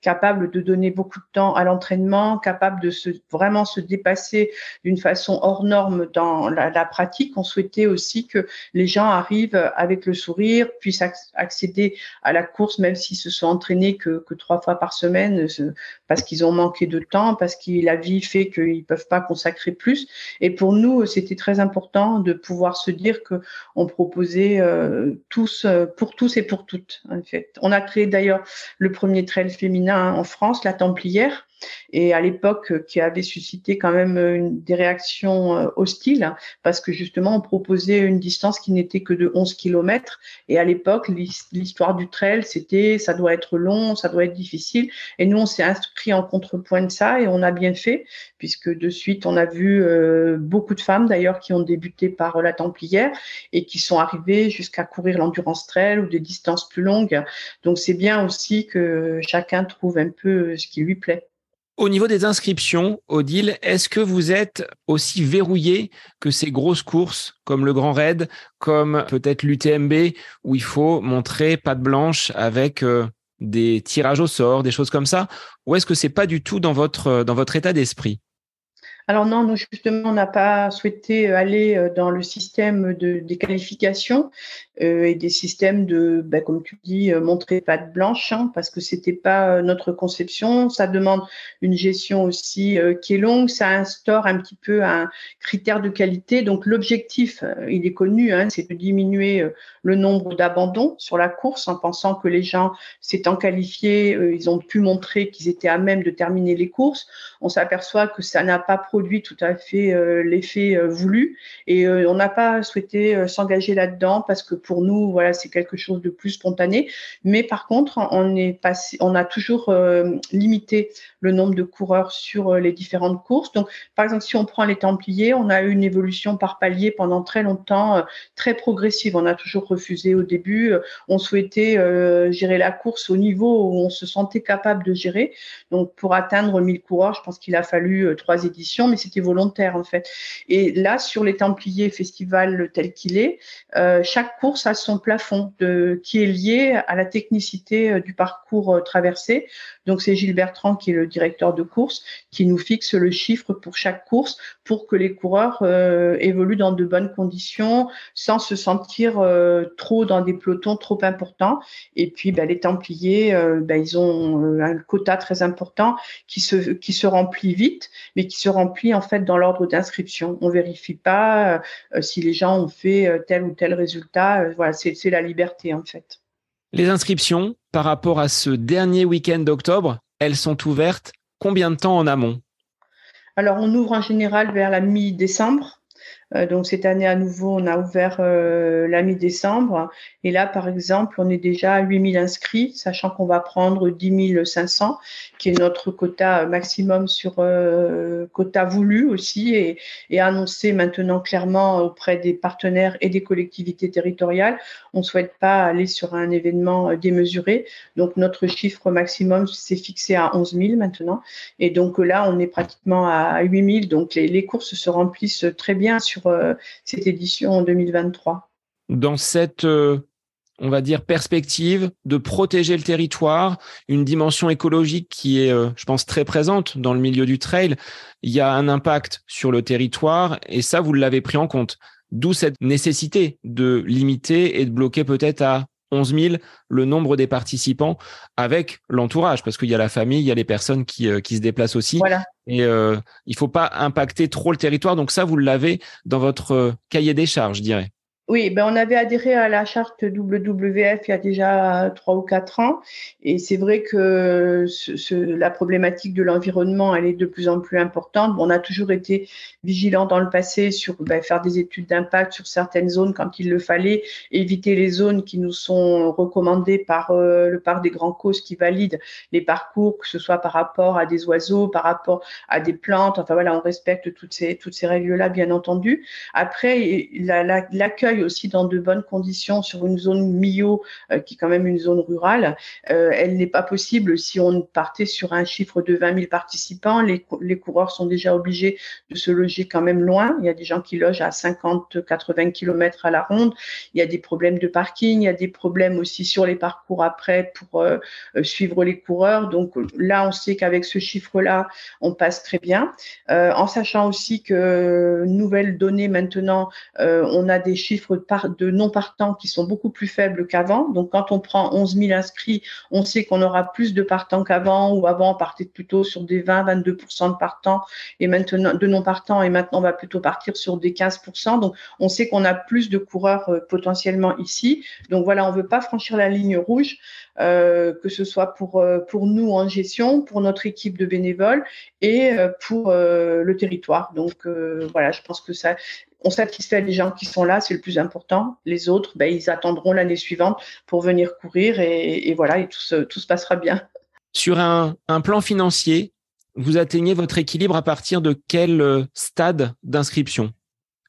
capable de donner beaucoup de temps à l'entraînement, capable de se, vraiment se dépasser d'une façon hors norme dans la, pratique. On souhaitait aussi que les gens arrivent avec le sourire, puissent accéder à la course, même s'ils se sont entraînés que, trois fois par semaine, parce qu'ils ont manqué de temps, parce que la vie fait qu'ils peuvent pas consacrer plus. Et pour nous, c'était très important de pouvoir se dire que on proposait euh, tous, pour tous et pour toutes. En fait, on a créé d'ailleurs le premier trail féminin en France, la Templière, et à l'époque euh, qui avait suscité quand même euh, une, des réactions euh, hostiles parce que justement on proposait une distance qui n'était que de 11 km et à l'époque l'histoire du trail c'était ça doit être long, ça doit être difficile. Et nous on s'est inscrit en contrepoint de ça et on a bien fait puisque de suite on a vu beaucoup de femmes d'ailleurs qui ont débuté par la Templière et qui sont arrivées jusqu'à courir l'endurance trail ou des distances plus longues. Donc c'est bien aussi que chacun trouve un peu ce qui lui plaît. Au niveau des inscriptions, Odile, est-ce que vous êtes aussi verrouillé que ces grosses courses comme le Grand Raid, comme peut-être l'UTMB, où il faut montrer patte blanche avec euh, des tirages au sort, des choses comme ça Ou est-ce que c'est pas du tout dans votre, dans votre état d'esprit? Alors non, nous justement, on n'a pas souhaité aller euh, dans le système de, des qualifications. euh, et des systèmes de, ben, comme tu dis, euh, montrer patte blanche, hein, parce que c'était pas notre conception. Ça demande une gestion aussi qui est longue. Ça instaure un petit peu un critère de qualité. Donc l'objectif, il est connu, hein, c'est de diminuer le nombre d'abandons sur la course, en pensant que les gens s'étant qualifiés, ils ont pu montrer qu'ils étaient à même de terminer les courses. On s'aperçoit que ça n'a pas produit tout à fait euh, l'effet euh, voulu et euh, on n'a pas souhaité s'engager là-dedans parce que nous voilà c'est quelque chose de plus spontané. Mais par contre on est passé on a toujours limité le nombre de coureurs sur les différentes courses. Donc par exemple si on prend les Templiers on a eu une évolution par palier pendant très longtemps très progressive. On a toujours refusé au début on souhaitait gérer la course au niveau où on se sentait capable de gérer. Donc pour atteindre 1000 coureurs je pense qu'il a fallu trois éditions mais c'était volontaire en fait. Et là, sur les Templiers Festival tel qu'il est, euh, chaque course a son plafond qui est lié à la technicité euh, du parcours euh, traversé. Donc c'est Gilles Bertrand qui est le directeur de course qui nous fixe le chiffre pour chaque course pour que les coureurs évoluent dans de bonnes conditions sans se sentir trop dans des pelotons trop importants. Et puis ben, les Templiers, ben, ils ont un quota très important qui se qui se remplit vite, mais qui se remplit en fait dans l'ordre d'inscription. On vérifie pas euh, si les gens ont fait euh, tel ou tel résultat. Euh, voilà, c'est la liberté en fait. Les inscriptions par rapport à ce dernier week-end d'octobre, elles sont ouvertes combien de temps en amont? Alors on ouvre en général vers la mi-décembre. Euh, donc cette année à nouveau, on a ouvert euh, la mi-décembre. Et là, par exemple, on est déjà à 8000 inscrits, sachant qu'on va prendre 10 500, qui est notre quota maximum sur euh, quota voulu aussi, et, annoncé maintenant clairement auprès des partenaires et des collectivités territoriales. On ne souhaite pas aller sur un événement démesuré. Donc notre chiffre maximum s'est fixé à 11 000 maintenant. Et donc là, on est pratiquement à 8000. Donc les, les courses se remplissent très bien sur euh, cette édition en 2023. Dans cette, euh, on va dire, perspective de protéger le territoire, une dimension écologique qui est, euh, je pense, très présente dans le milieu du trail, il y a un impact sur le territoire et ça, vous l'avez pris en compte. D'où cette nécessité de limiter et de bloquer peut-être à 11 000 le nombre des participants avec l'entourage, parce qu'il y a la famille, il y a les personnes qui, euh, qui se déplacent aussi. Voilà. Et euh, il faut pas impacter trop le territoire. Donc ça, vous l'avez dans votre euh, cahier des charges, je dirais. Oui, ben on avait adhéré à la charte WWF il y a déjà trois ou quatre ans, et c'est vrai que ce, la problématique de l'environnement, elle est de plus en plus importante. on a toujours été vigilant dans le passé sur ben, faire des études d'impact sur certaines zones quand il le fallait, éviter les zones qui nous sont recommandées par euh, le parc des Grands Causes qui valide les parcours, que ce soit par rapport à des oiseaux, par rapport à des plantes. Enfin voilà, on respecte toutes ces toutes ces règles-là, bien entendu. Après, l'accueil aussi dans de bonnes conditions sur une zone Millau, qui est quand même une zone rurale. elle n'est pas possible si on partait sur un chiffre de 20 000 participants. Les, les coureurs sont déjà obligés de se loger quand même loin. Il y a des gens qui logent à 50, 80 km à la ronde. Il y a des problèmes de parking, il y a des problèmes aussi sur les parcours après pour suivre les coureurs. Donc là, on sait qu'avec ce chiffre-là, on passe très bien. Euh, en sachant aussi que nouvelles données maintenant, euh, on a des chiffres de non partants qui sont beaucoup plus faibles qu'avant. Donc quand on prend 11 000 inscrits, on sait qu'on aura plus de partants qu'avant, ou avant on partait plutôt sur des 20-22% de partants et maintenant de non partants, et maintenant on va plutôt partir sur des 15%. Donc on sait qu'on a plus de coureurs euh, potentiellement ici. Donc voilà, on veut pas franchir la ligne rouge. Euh, que ce soit pour, euh, pour nous en gestion, pour notre équipe de bénévoles et pour le territoire. Donc voilà, je pense que ça, on satisfait les gens qui sont là, c'est le plus important. Les autres, ben, ils attendront l'année suivante pour venir courir et, voilà, et tout se, tout se passera bien. Sur un, un plan financier, vous atteignez votre équilibre à partir de quel stade d'inscription?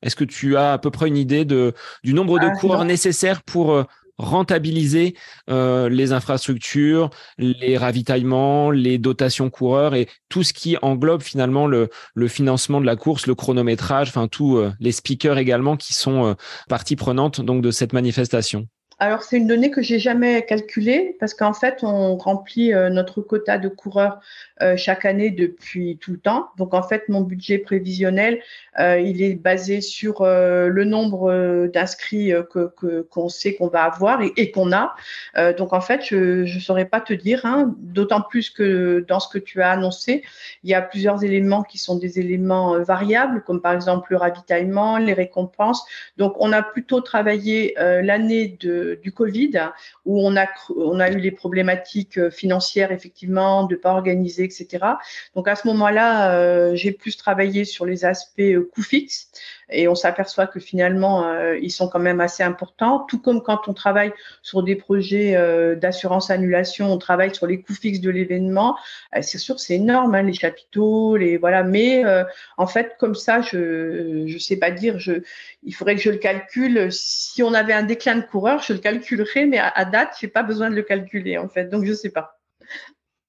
Est-ce que tu as à peu près une idée de, du nombre de ah, coureurs nécessaires pour rentabiliser euh, les infrastructures, les ravitaillements, les dotations coureurs et tout ce qui englobe finalement le, financement de la course, le chronométrage, enfin tous euh, les speakers également qui sont euh, partie prenante donc de cette manifestation. Alors, c'est une donnée que j'ai jamais calculée parce qu'en fait, on remplit euh, notre quota de coureurs euh, chaque année depuis tout le temps. Donc, en fait, mon budget prévisionnel, euh, il est basé sur le nombre d'inscrits que qu'on sait qu'on va avoir et, qu'on a. donc, en fait, je ne saurais pas te dire, hein, d'autant plus que dans ce que tu as annoncé, il y a plusieurs éléments qui sont des éléments variables, comme par exemple le ravitaillement, les récompenses. Donc, on a plutôt travaillé l'année de du Covid, où on a, on a eu les problématiques euh, financières, effectivement, de pas organiser, etc. Donc à ce moment-là, euh, j'ai plus travaillé sur les aspects euh, coûts fixes et on s'aperçoit que finalement euh, ils sont quand même assez importants. Tout comme quand on travaille sur des projets euh, d'assurance annulation, on travaille sur les coûts fixes de l'événement. Euh, c'est sûr, c'est énorme, hein, les chapiteaux, les voilà. Mais en fait, comme ça, je je sais pas dire. Il faudrait que je le calcule. Si on avait un déclin de coureurs, je le calculerais, mais à, date, j'ai pas besoin de le calculer en fait. Donc je sais pas.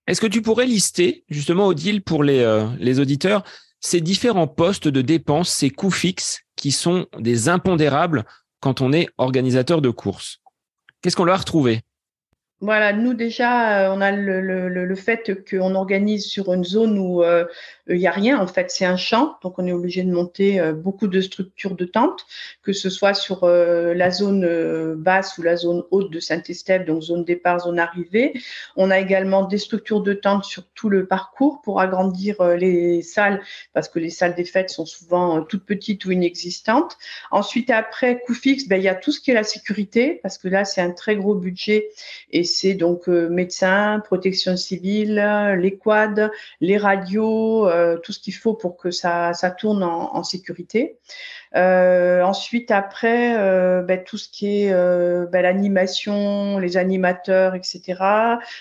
Est-ce que tu pourrais lister justement Odile pour les auditeurs ces différents postes de dépenses, ces coûts fixes qui sont des impondérables quand on est organisateur de courses. Qu'est-ce qu'on leur a retrouvé? Voilà, nous déjà, euh, on a le, le, le fait qu'on organise sur une zone où euh, il n'y a rien. En fait, c'est un champ, donc on est obligé de monter euh, beaucoup de structures de tentes, que ce soit sur la zone basse ou la zone haute de Saint-Estève, donc zone départ, zone arrivée. On a également des structures de tentes sur tout le parcours pour agrandir les salles, parce que les salles des fêtes sont souvent toutes petites ou inexistantes. Ensuite, après, coût fixe, ben, il y a tout ce qui est la sécurité, parce que là, c'est un très gros budget et c'est donc euh, médecins, protection civile, les quads, les radios, euh, tout ce qu'il faut pour que ça, tourne en sécurité. Euh, ensuite, après, euh, ben, tout ce qui est euh, ben, l'animation, les animateurs, etc.,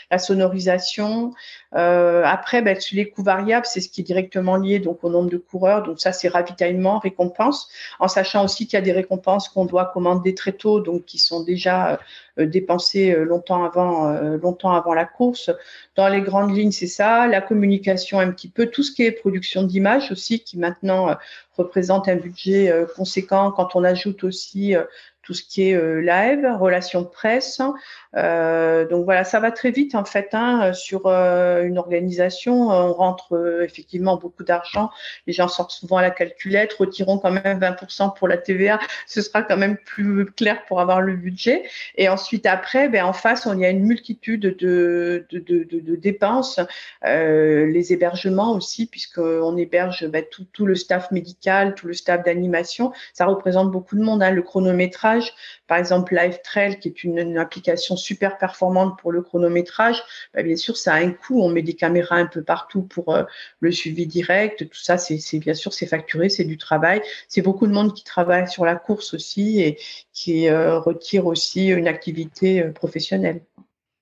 la sonorisation. Euh, après, sur les coûts variables, c'est ce qui est directement lié donc au nombre de coureurs. Donc ça, c'est ravitaillement, récompense, en sachant aussi qu'il y a des récompenses qu'on doit commander très tôt, donc qui sont déjà euh, dépensées longtemps avant, longtemps avant la course. Dans les grandes lignes, c'est ça. La communication un petit peu, tout ce qui est production d'images aussi, qui maintenant représente un budget euh, conséquent quand on ajoute aussi euh, tout ce qui est euh, live, relations presse. Euh, donc voilà, ça va très vite en fait hein, sur euh, une organisation. On rentre effectivement beaucoup d'argent. Les gens sortent souvent à la calculette, retirons quand même 20% pour la TVA. Ce sera quand même plus clair pour avoir le budget. Et ensuite après, ben, en face, on y a une multitude de, de, de, de dépenses. les hébergements aussi, puisqu'on héberge ben, tout, tout le staff médical, tout le staff d'animation. Ça représente beaucoup de monde. Hein, le chronométrage par exemple, LiveTrail, qui est une, application super performante pour le chronométrage, bah, bien sûr, ça a un coût. On met des caméras un peu partout pour euh, le suivi direct. Tout ça, c'est bien sûr, c'est facturé, c'est du travail. C'est beaucoup de monde qui travaille sur la course aussi et qui euh, retire aussi une activité euh, professionnelle.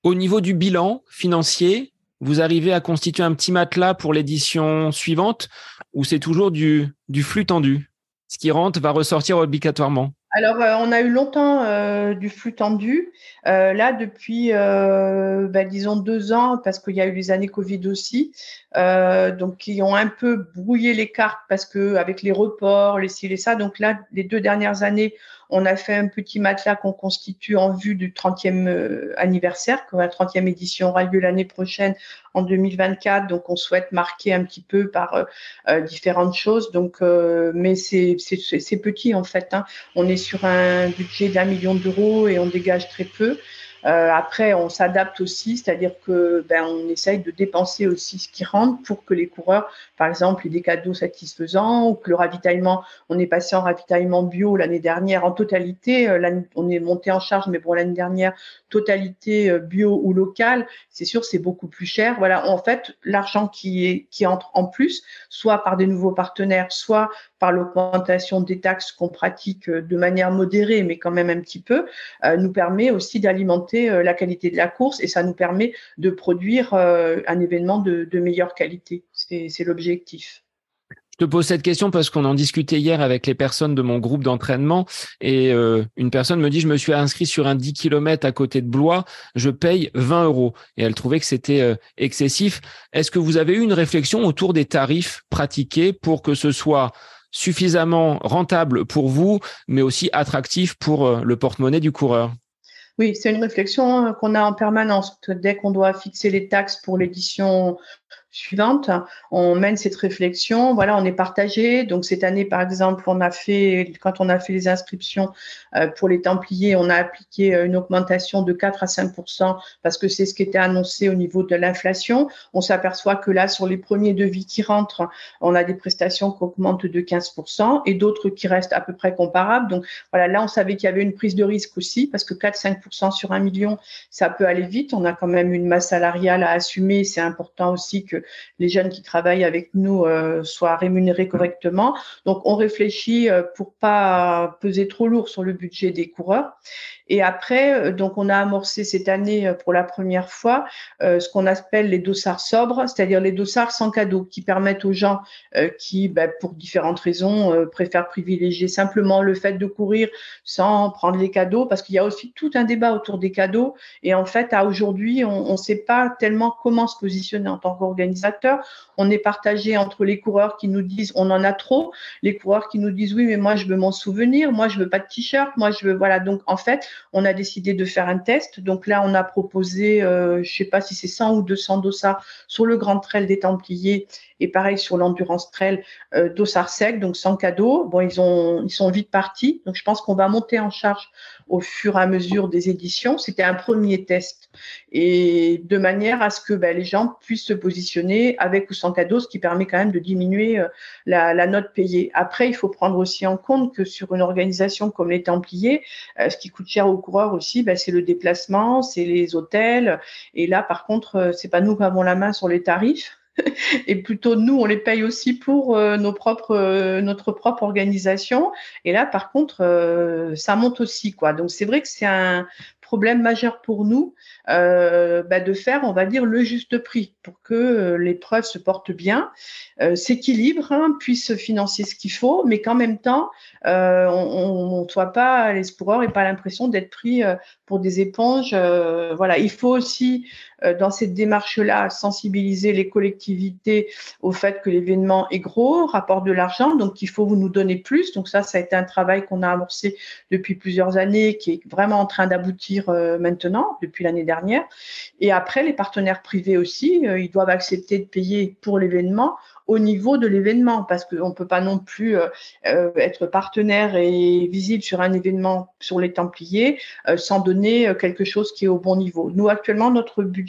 Au niveau du bilan financier, vous arrivez à constituer un petit matelas pour l'édition suivante ou c'est toujours du, du flux tendu? Ce qui rentre va ressortir obligatoirement alors, euh, on a eu longtemps euh, du flux tendu. Euh, là, depuis, bah, disons, deux ans, parce qu'il y a eu les années Covid aussi, donc qui ont un peu brouillé les cartes parce que avec les reports, les ci, et ça. Donc là, les deux dernières années, on a fait un petit matelas qu'on constitue en vue du 30e euh, anniversaire, que la 30e édition aura lieu l'année prochaine en 2024. Donc, on souhaite marquer un petit peu par euh, euh, différentes choses. Donc, mais c'est petit en fait. Hein. On est sur un budget d'un million d'euros et on dégage très peu. Euh, après, on s'adapte aussi, c'est-à-dire que ben, on essaye de dépenser aussi ce qui rentre pour que les coureurs, par exemple, aient des cadeaux satisfaisants ou que le ravitaillement, on est passé en ravitaillement bio l'année dernière en totalité. Euh, on est monté en charge, mais bon, l'année dernière, totalité euh, bio ou local, c'est sûr, c'est beaucoup plus cher. Voilà, en fait, l'argent qui, est, qui entre en plus, soit par des nouveaux partenaires, soit par l'augmentation des taxes qu'on pratique de manière modérée, mais quand même un petit peu, nous permet aussi d'alimenter euh, la qualité de la course et ça nous permet de produire euh, un événement de, meilleure qualité. C'est l'objectif. Je te pose cette question parce qu'on en discutait hier avec les personnes de mon groupe d'entraînement et euh, une personne me dit je me suis inscrit sur un 10 km à côté de Blois, je paye 20 euros et elle trouvait que c'était excessif. Est-ce que vous avez eu une réflexion autour des tarifs pratiqués pour que ce soit suffisamment rentable pour vous, mais aussi attractif pour le porte-monnaie du coureur oui, c'est une réflexion qu'on a en permanence. Dès qu'on doit fixer les taxes pour l'édition suivante. On mène cette réflexion. Voilà, on est partagé. Donc cette année, par exemple, on a fait, quand on a fait les inscriptions euh, pour les Templiers, on a appliqué euh, une augmentation de 4 à 5% parce que c'est ce qui était annoncé au niveau de l'inflation. On s'aperçoit que là, sur les premiers devis qui rentrent, on a des prestations qui augmentent de 15% et d'autres qui restent à peu près comparables. Donc voilà, là, on savait qu'il y avait une prise de risque aussi parce que 4-5% sur un million, ça peut aller vite. On a quand même une masse salariale à assumer. C'est important aussi que les jeunes qui travaillent avec nous euh, soient rémunérés correctement. Donc, on réfléchit euh, pour pas peser trop lourd sur le budget des coureurs. Et après, euh, donc on a amorcé cette année pour la première fois ce qu'on appelle les dossards sobres, c'est-à-dire les dossards sans cadeau, qui permettent aux gens qui, ben, pour différentes raisons, préfèrent privilégier simplement le fait de courir sans prendre les cadeaux, parce qu'il y a aussi tout un débat autour des cadeaux. Et en fait, à aujourd'hui, on ne sait pas tellement comment se positionner en tant qu'organisation on est partagé entre les coureurs qui nous disent on en a trop, les coureurs qui nous disent oui, mais moi je veux m'en souvenir, moi je veux pas de t-shirt, moi je veux voilà. Donc en fait, on a décidé de faire un test. Donc là, on a proposé, euh, je sais pas si c'est 100 ou 200 dossards sur le Grand Trail des Templiers et pareil sur l'Endurance Trail euh, sec, donc sans cadeau. Bon, ils ont ils sont vite partis. Donc je pense qu'on va monter en charge au fur et à mesure des éditions. C'était un premier test et de manière à ce que ben, les gens puissent se positionner avec ou sans cadeau, ce qui permet quand même de diminuer euh, la, note payée. Après, il faut prendre aussi en compte que sur une organisation comme les Templiers, euh, ce qui coûte cher aux coureurs aussi, ben, c'est le déplacement, c'est les hôtels. Et là, par contre, euh, c'est pas nous qui avons la main sur les tarifs et plutôt nous, on les paye aussi pour nos propres, notre propre organisation. Et là, par contre, ça monte aussi, quoi. Donc c'est vrai que c'est un problème majeur pour nous euh, bah, de faire, on va dire, le juste prix pour que euh, l'épreuve se porte bien, euh, s'équilibre, hein, puisse financer ce qu'il faut, mais qu'en même temps, on ne soit pas, les coureurs et pas l'impression d'être pris pour des éponges. voilà, il faut aussi, dans cette démarche-là, sensibiliser les collectivités au fait que l'événement est gros, rapporte de l'argent, donc il faut vous nous donner plus. Donc ça, ça a été un travail qu'on a amorcé depuis plusieurs années, qui est vraiment en train d'aboutir maintenant, depuis l'année dernière et après, les partenaires privés aussi, euh, ils doivent accepter de payer pour l'événement au niveau de l'événement, parce qu'on ne peut pas non plus euh, euh, être partenaire et visible sur un événement sur les Templiers sans donner quelque chose qui est au bon niveau. Nous, actuellement, notre budget,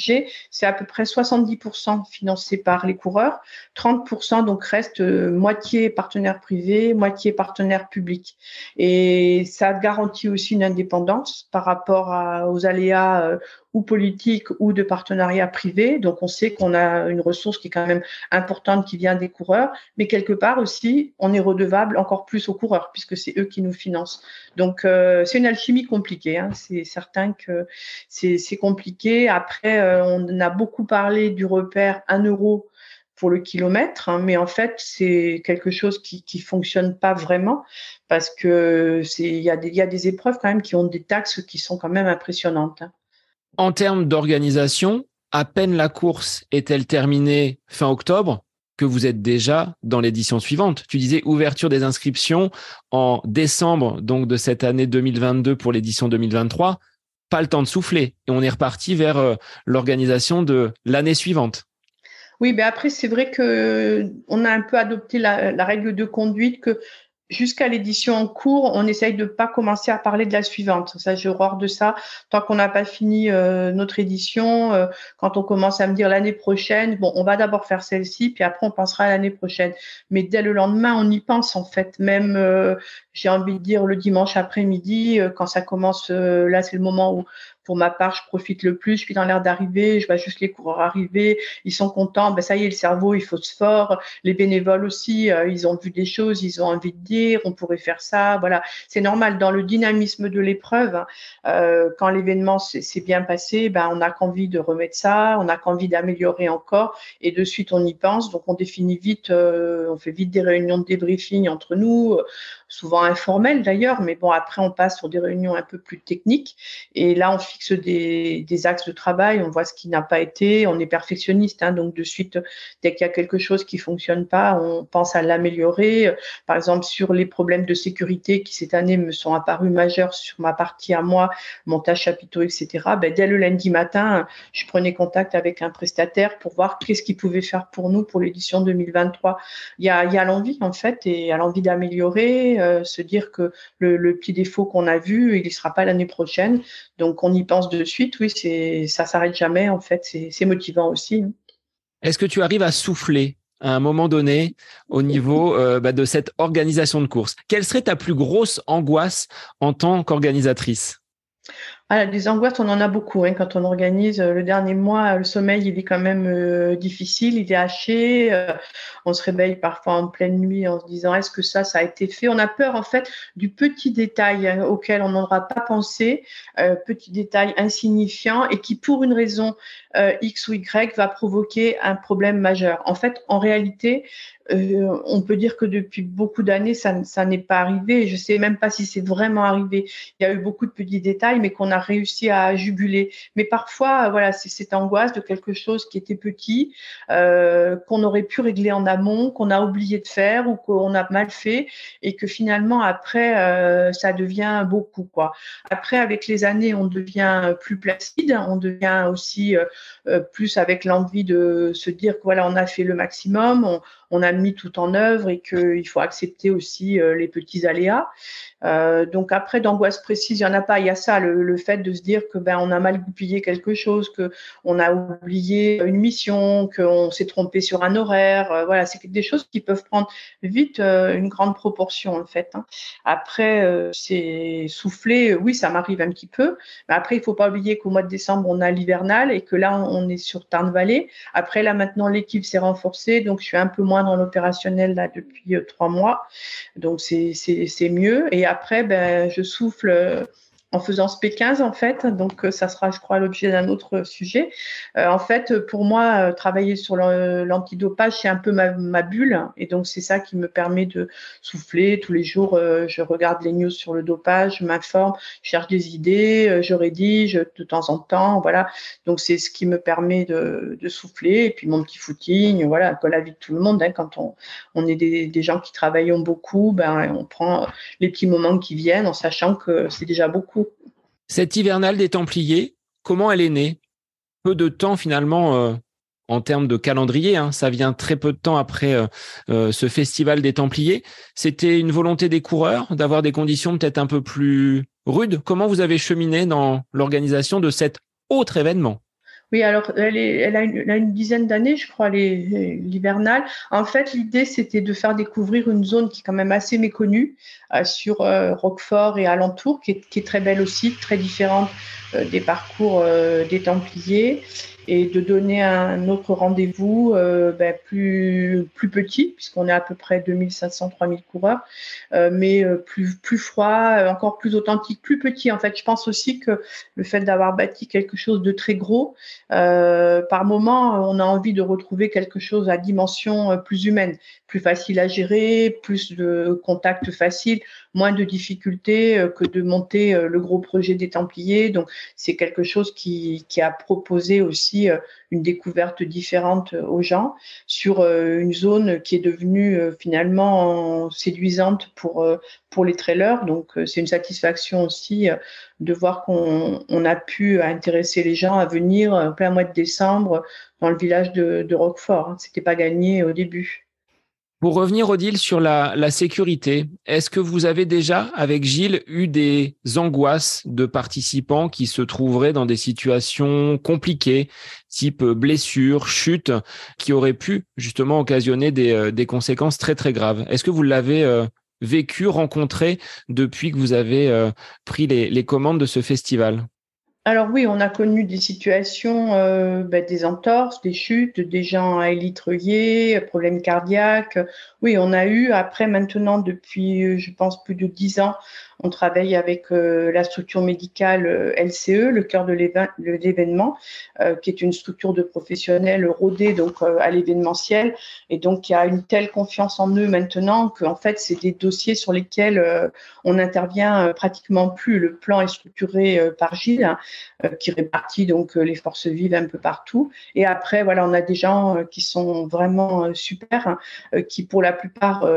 c'est à peu près 70% financé par les coureurs, 30% donc reste moitié partenaire privé, moitié partenaire public. Et ça garantit aussi une indépendance par rapport aux aléas ou politique ou de partenariat privé. Donc on sait qu'on a une ressource qui est quand même importante qui vient des coureurs, mais quelque part aussi on est redevable encore plus aux coureurs puisque c'est eux qui nous financent. Donc euh, c'est une alchimie compliquée. Hein. C'est certain que c'est compliqué. Après euh, on a beaucoup parlé du repère 1 euro pour le kilomètre, hein, mais en fait, c'est quelque chose qui qui fonctionne pas vraiment parce que c'est il y a des il y a des épreuves quand même qui ont des taxes qui sont quand même impressionnantes. Hein. En termes d'organisation, à peine la course est-elle terminée fin octobre que vous êtes déjà dans l'édition suivante. Tu disais ouverture des inscriptions en décembre donc de cette année 2022 pour l'édition 2023. Pas le temps de souffler et on est reparti vers euh, l'organisation de l'année suivante. Oui, mais après, c'est vrai que on a un peu adopté la, la règle de conduite que jusqu'à l'édition en cours, on essaye de pas commencer à parler de la suivante. Ça, j'ai horreur de ça. Tant qu'on n'a pas fini euh, notre édition, euh, quand on commence à me dire l'année prochaine, bon, on va d'abord faire celle-ci, puis après on pensera à l'année prochaine. Mais dès le lendemain, on y pense en fait. Même, euh, j'ai envie de dire le dimanche après-midi, quand ça commence, là c'est le moment où pour ma part, je profite le plus. Je suis dans l'air d'arriver, je vois juste les coureurs arriver. Ils sont contents. Ben, ça y est, le cerveau, il phosphore. Les bénévoles aussi, euh, ils ont vu des choses, ils ont envie de dire, on pourrait faire ça. Voilà. C'est normal. Dans le dynamisme de l'épreuve, euh, quand l'événement s'est bien passé, ben, on n'a qu'envie de remettre ça, on n'a qu'envie d'améliorer encore. Et de suite, on y pense. Donc, on définit vite, euh, on fait vite des réunions de débriefing entre nous souvent informelles d'ailleurs, mais bon, après, on passe sur des réunions un peu plus techniques. Et là, on fixe des, des axes de travail, on voit ce qui n'a pas été, on est perfectionniste, hein, donc de suite, dès qu'il y a quelque chose qui fonctionne pas, on pense à l'améliorer. Par exemple, sur les problèmes de sécurité qui cette année me sont apparus majeurs sur ma partie à moi, montage chapiteau, etc. Ben, dès le lundi matin, je prenais contact avec un prestataire pour voir qu'est-ce qu'il pouvait faire pour nous pour l'édition 2023. Il y a, il y a l'envie en fait et à l'envie d'améliorer euh, se dire que le, petit défaut qu'on a vu, il ne sera pas l'année prochaine. Donc on y pense de suite. Oui, c'est ça s'arrête jamais. En fait, c'est motivant aussi. Est-ce que tu arrives à souffler à un moment donné au niveau euh, bah, de cette organisation de course? Quelle serait ta plus grosse angoisse en tant qu'organisatrice? Ah, des angoisses, on en a beaucoup hein, quand on organise. Euh, le dernier mois, le sommeil, il est quand même euh, difficile, il est haché. Euh, on se réveille parfois en pleine nuit en se disant est-ce que ça, ça a été fait? On a peur en fait du petit détail hein, auquel on n'aura pas pensé, petit détail insignifiant et qui, pour une raison X ou Y, va provoquer un problème majeur. En fait, en réalité, on peut dire que depuis beaucoup d'années, ça, ça n'est pas arrivé. Je sais même pas si c'est vraiment arrivé. Il y a eu beaucoup de petits détails, mais qu'on a réussi à juguler. Mais parfois, voilà, c'est cette angoisse de quelque chose qui était petit, euh, qu'on aurait pu régler en amont, qu'on a oublié de faire ou qu'on a mal fait, et que finalement après, euh, ça devient beaucoup quoi. Après, avec les années, on devient plus placide, on devient aussi plus avec l'envie de se dire que voilà, on a fait le maximum, on, on a mis tout en œuvre et qu'il faut accepter aussi euh, les petits aléas. Euh, donc après, d'angoisse précise, il y en a pas. Il y a ça, le, fait de se dire que ben on a mal goupillé quelque chose, que on a oublié une mission, qu'on s'est trompé sur un horaire. Euh, voilà, c'est des choses qui peuvent prendre vite une grande proportion en fait. Hein. Après, c'est souffler. Oui, ça m'arrive un petit peu. Mais après, il faut pas oublier qu'au mois de décembre, on a l'hivernal et que là, on est sur Tarn-Vallée. Après, là maintenant, l'équipe s'est renforcée, donc je suis un peu moins dans l'opérationnel là depuis trois mois. Donc c'est c'est mieux. Et après, ben, je souffle euh, en faisant SP15 en fait. Donc euh, ça sera, je crois, l'objet d'un autre sujet. Euh, en fait, pour moi, euh, travailler sur l'antidopage, c'est un peu ma, bulle, et donc c'est ça qui me permet de souffler tous les jours. je regarde les news sur le dopage, je m'informe, je cherche des idées, je rédige de temps en temps, voilà. Donc c'est ce qui me permet de, de, souffler. Et puis mon petit footing, voilà, comme la vie de tout le monde. Hein, quand on, on est des, des gens qui travaillent beaucoup, ben on prend les petits moments qui viennent en sachant que c'est déjà beaucoup cette hivernale des Templiers, comment elle est née? Peu de temps finalement euh, en termes de calendrier, hein, ça vient très peu de temps après euh, euh, ce festival des Templiers. C'était une volonté des coureurs d'avoir des conditions peut-être un peu plus rudes? Comment vous avez cheminé dans l'organisation de cet autre événement? Oui, alors elle, est, elle, a, une, dizaine d'années, je crois, l'hivernale. En fait, l'idée, c'était de faire découvrir une zone qui est quand même assez méconnue euh, sur euh, Roquefort et alentour, qui est, qui est, très belle aussi, très différente euh, des parcours des Templiers. Et de donner un autre rendez-vous euh, ben, plus, plus petit, puisqu'on est à peu près 2500-3000 coureurs, euh, mais euh, plus, plus froid, encore plus authentique, plus petit. En fait, je pense aussi que le fait d'avoir bâti quelque chose de très gros, par moment, on a envie de retrouver quelque chose à dimension plus humaine, plus facile à gérer, plus de contacts faciles, moins de difficultés que de monter le gros projet des Templiers. Donc, c'est quelque chose qui, qui a proposé aussi euh, une découverte différente euh, aux gens sur euh, une zone qui est devenue finalement séduisante pour, pour les trailers. Donc, c'est une satisfaction aussi de voir qu'on a pu intéresser les gens à venir en plein mois de décembre dans le village de, de Roquefort. Hein. C'était pas gagné au début. Pour revenir, Odile, sur la, sécurité, est-ce que vous avez déjà, avec Gilles, eu des angoisses de participants qui se trouveraient dans des situations compliquées, type blessure, chute, qui auraient pu justement occasionner des, euh, conséquences très très graves? Est-ce que vous l'avez euh, vécu, rencontré depuis que vous avez euh, pris les commandes de ce festival? Alors oui, on a connu des situations, euh, ben, des entorses, des chutes, des gens à élitreuiller, problèmes cardiaques. Oui, on a eu, après maintenant, depuis, euh, je pense, plus de dix ans, on travaille avec euh, la structure médicale euh, LCE, le cœur de l'événement, euh, qui est une structure de professionnels rodés donc à l'événementiel et donc qui a une telle confiance en eux maintenant qu'en fait c'est des dossiers sur lesquels on n'intervient pratiquement plus. Le plan est structuré par Gilles, hein, qui répartit donc les forces vives un peu partout. Et après voilà, on a des gens qui sont vraiment super, hein, qui pour la plupart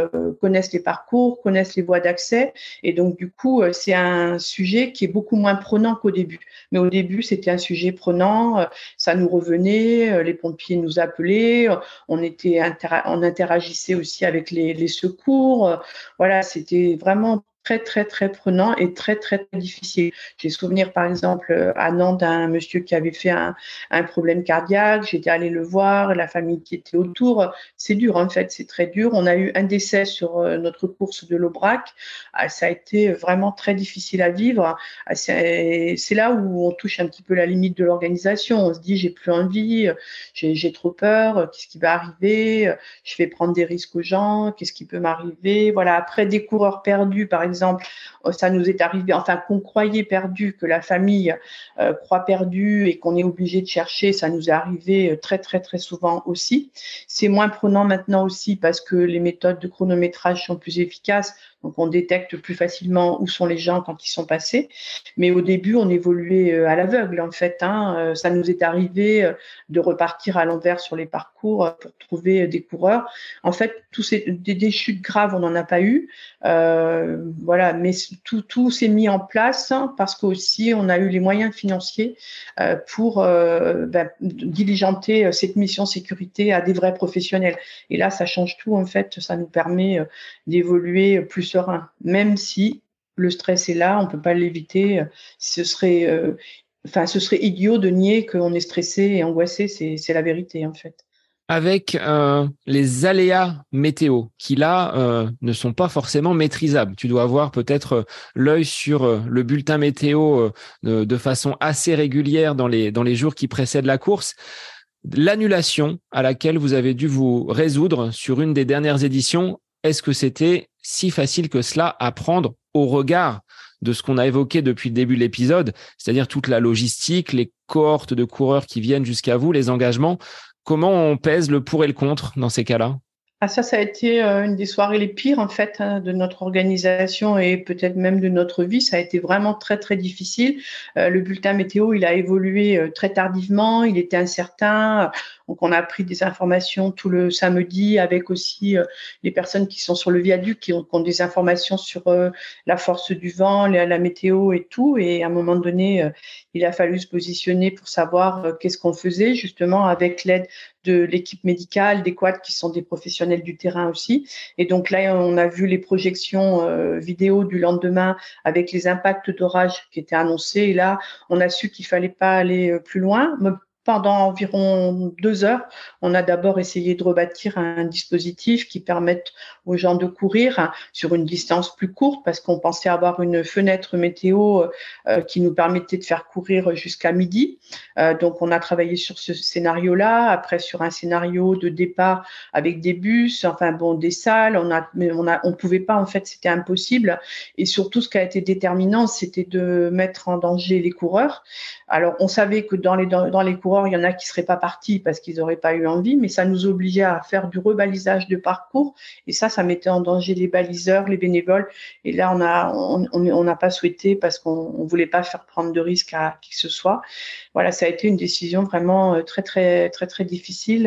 connaissent les parcours, connaissent les voies d'accès et donc du coup, euh, c'est un sujet qui est beaucoup moins prenant qu'au début. Mais au début, c'était un sujet prenant, euh, ça nous revenait, euh, les pompiers nous appelaient, on était on interagissait aussi avec les, les secours. Voilà, c'était vraiment très très très prenant et très très, difficile. J'ai souvenir par exemple à Nantes d'un monsieur qui avait fait un, un problème cardiaque, j'étais allée le voir, la famille qui était autour, c'est dur en fait, c'est très dur. On a eu un décès sur euh, notre course de l'Aubrac, ah, ça a été vraiment très difficile à vivre. Ah, c'est là où on touche un petit peu la limite de l'organisation. On se dit j'ai plus envie, j'ai trop peur, qu'est-ce qui va arriver, je vais prendre des risques aux gens, qu'est-ce qui peut m'arriver? Voilà, après des coureurs perdus par exemple exemple, euh, ça nous est arrivé, enfin qu'on croyait perdu, que la famille euh, croit perdu et qu'on est obligé de chercher, ça nous est arrivé euh, très très très souvent aussi. C'est moins prenant maintenant aussi parce que les méthodes de chronométrage sont plus efficaces. Donc on détecte plus facilement où sont les gens quand ils sont passés. Mais au début, on évoluait euh, à l'aveugle en fait. Hein. Euh, ça nous est arrivé euh, de repartir à l'envers sur les parcours pour trouver des coureurs. En fait, tous ces des, chutes graves, on n'en a pas eu. Voilà, mais tout, tout s'est mis en place hein, parce qu'aussi on a eu les moyens financiers pour ben, diligenter cette mission sécurité à des vrais professionnels. Et là, ça change tout en fait. Ça nous permet d'évoluer plus même si le stress est là, on ne peut pas l'éviter. Ce serait, euh, enfin, ce serait idiot de nier qu'on est stressé et angoissé. C'est la vérité en fait. Avec euh, les aléas météo qui là euh, ne sont pas forcément maîtrisables. Tu dois avoir peut-être l'œil sur le bulletin météo de, façon assez régulière dans les, dans les jours qui précèdent la course l'annulation à laquelle vous avez dû vous résoudre sur une des dernières éditions, est-ce que c'était si facile que cela à prendre au regard de ce qu'on a évoqué depuis le début de l'épisode, c'est-à-dire toute la logistique, les cohortes de coureurs qui viennent jusqu'à vous, les engagements? Comment on pèse le pour et le contre dans ces cas-là? Ah, ça, ça a été euh, une des soirées les pires en fait hein, de notre organisation et peut-être même de notre vie. Ça a été vraiment très très difficile. Euh, le bulletin météo, il a évolué euh, très tardivement, il était incertain. Donc on a pris des informations tout le samedi avec aussi les personnes qui sont sur le viaduc qui ont, des informations sur la force du vent, la, la, météo et tout. Et à un moment donné, il a fallu se positionner pour savoir qu'est-ce qu'on faisait justement avec l'aide de l'équipe médicale, des quads qui sont des professionnels du terrain aussi. Et donc là, on a vu les projections euh, vidéo du lendemain avec les impacts d'orage qui étaient annoncés. Et là, on a su qu'il fallait pas aller euh, plus loin pendant environ deux heures, on a d'abord essayé de rebâtir un dispositif qui permette aux gens de courir sur une distance plus courte parce qu'on pensait avoir une fenêtre météo euh, qui nous permettait de faire courir jusqu'à midi. Euh, donc, on a travaillé sur ce scénario-là, après sur un scénario de départ avec des bus, enfin bon, des salles. On a, mais on a, pouvait pas en fait, c'était impossible. Et surtout, ce qui a été déterminant, c'était de mettre en danger les coureurs. Alors, on savait que dans les dans les coureurs il y en a qui seraient pas partis parce qu'ils n'auraient pas eu envie, mais ça nous obligeait à faire du rebalisage de parcours. Et ça, ça mettait en danger les baliseurs, les bénévoles. Et là, on a, on n'a pas souhaité parce qu'on ne voulait pas faire prendre de risques à qui que ce soit. Voilà, ça a été une décision vraiment euh, très, très, très, très difficile.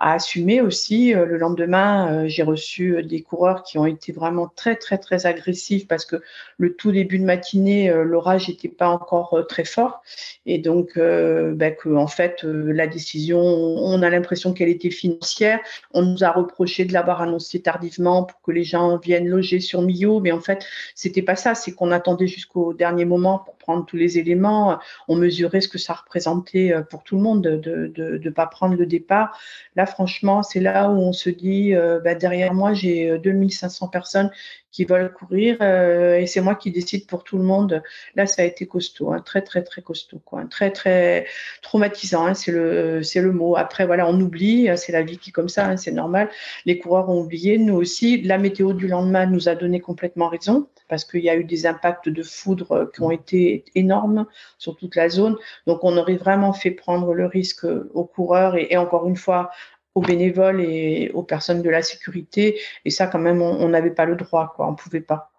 À assumer aussi. Euh, le lendemain, euh, j'ai reçu euh, des coureurs qui ont été vraiment très, très, très agressifs parce que le tout début de matinée, l'orage n'était pas encore très fort. Et donc, que, en fait, la décision, on a l'impression qu'elle était financière. On nous a reproché de l'avoir annoncé tardivement pour que les gens viennent loger sur Millau. Mais en fait, c'était pas ça. C'est qu'on attendait jusqu'au dernier moment tous les éléments. On mesurait ce que ça représentait pour tout le monde de ne pas prendre le départ. Là, franchement, c'est là où on se dit, euh, bah, derrière moi, j'ai 2500 euh, personnes qui veulent courir euh, et c'est moi qui décide pour tout le monde. Là, ça a été costaud, hein, très très très costaud, quoi, très très traumatisant. Hein, c'est le c'est le mot. Après, voilà, on oublie, hein, c'est la vie qui est comme ça, c'est normal. Les coureurs ont oublié, nous aussi. La météo du lendemain nous a donné complètement raison parce qu'il y a eu des impacts de foudre qui ont été énormes sur toute la zone. Donc, on aurait vraiment fait prendre le risque aux coureurs et encore une fois, aux bénévoles et aux personnes de la sécurité. Et ça, quand même, on n'avait pas le droit, quoi. On pouvait pas.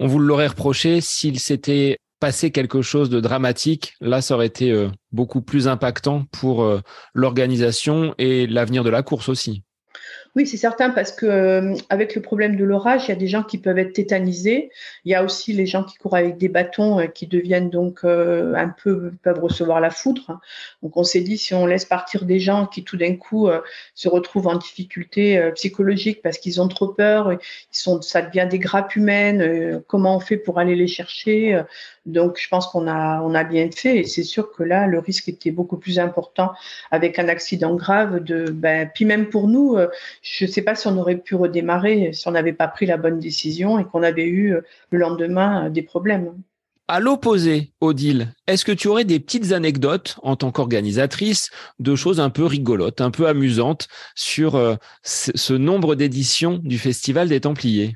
On vous l'aurait reproché s'il s'était passé quelque chose de dramatique. Là, ça aurait été euh, beaucoup plus impactant pour euh, l'organisation et l'avenir de la course aussi. Oui, c'est certain parce que euh, avec le problème de l'orage, il y a des gens qui peuvent être tétanisés. Il y a aussi les gens qui courent avec des bâtons euh, qui deviennent donc euh, un peu peuvent recevoir la foudre. Donc on s'est dit si on laisse partir des gens qui tout d'un coup se retrouvent en difficulté psychologique parce qu'ils ont trop peur, ils sont ça devient des grappes humaines. comment on fait pour aller les chercher Donc je pense qu'on a on a bien fait et c'est sûr que là le risque était beaucoup plus important avec un accident grave de ben puis même pour nous je ne sais pas si on aurait pu redémarrer si on n'avait pas pris la bonne décision et qu'on avait eu euh, le lendemain euh, des problèmes. À l'opposé, Odile, est-ce que tu aurais des petites anecdotes en tant qu'organisatrice de choses un peu rigolotes, un peu amusantes sur euh, ce nombre d'éditions du Festival des Templiers?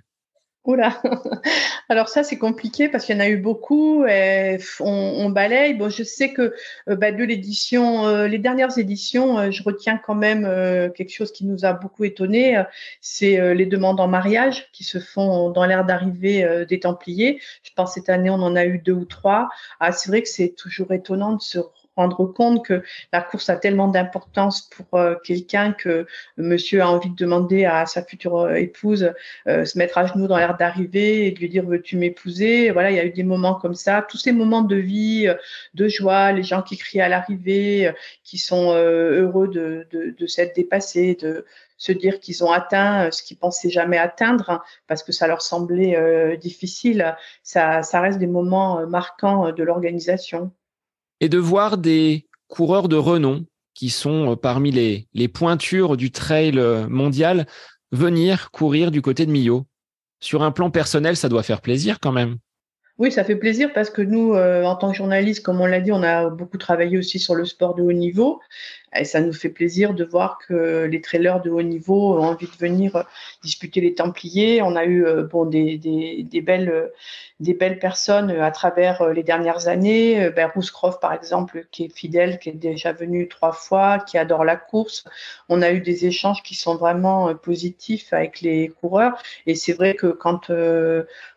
Oula, alors ça c'est compliqué parce qu'il y en a eu beaucoup. On, balaye. Bon, je sais que euh, bah, de l'édition, euh, les dernières éditions, euh, je retiens quand même quelque chose qui nous a beaucoup étonné. c'est les demandes en mariage qui se font dans l'air d'arrivée des Templiers. Je pense cette année on en a eu deux ou trois. Ah, c'est vrai que c'est toujours étonnant de se rendre compte que la course a tellement d'importance pour euh, quelqu'un que monsieur a envie de demander à sa future euh, épouse euh, se mettre à genoux dans l'air d'arrivée et de lui dire veux-tu m'épouser? Voilà il y a eu des moments comme ça. Tous ces moments de vie de joie les gens qui crient à l'arrivée qui sont heureux de, de, de s'être dépassés de se dire qu'ils ont atteint ce qu'ils pensaient jamais atteindre hein, parce que ça leur semblait difficile. Ça, ça reste des moments marquants de l'organisation et de voir des coureurs de renom qui sont euh, parmi les, les pointures du trail euh, mondial venir courir du côté de Millau. Sur un plan personnel, ça doit faire plaisir quand même. Oui, ça fait plaisir parce que nous, euh, en tant que journalistes, comme on l'a dit, on a beaucoup travaillé aussi sur le sport de haut niveau. Et ça nous fait plaisir de voir que les trailers de haut niveau ont envie de venir euh, disputer les Templiers. On a eu euh, bon, des, des, belles, des belles personnes à travers les dernières années. Ben, par exemple, qui est fidèle, qui est déjà venu trois fois, qui adore la course. On a eu des échanges qui sont vraiment positifs avec les coureurs. Et c'est vrai que quand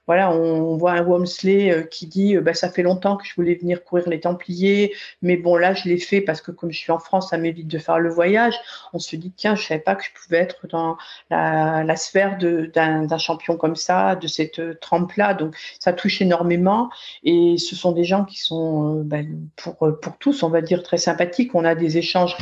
voilà, on voit un Womsley euh, qui dit euh, bah, ça fait longtemps que je voulais venir courir les Templiers, mais bon là je l'ai fait parce que comme je suis en France, ça m'évite de faire le voyage. On se dit tiens, je savais pas que je pouvais être dans la, sphère d'un champion comme ça, de cette euh, trempe-là. Donc ça touche énormément et ce sont des gens qui sont bah, pour pour tous, on va dire très sympathiques. On a des échanges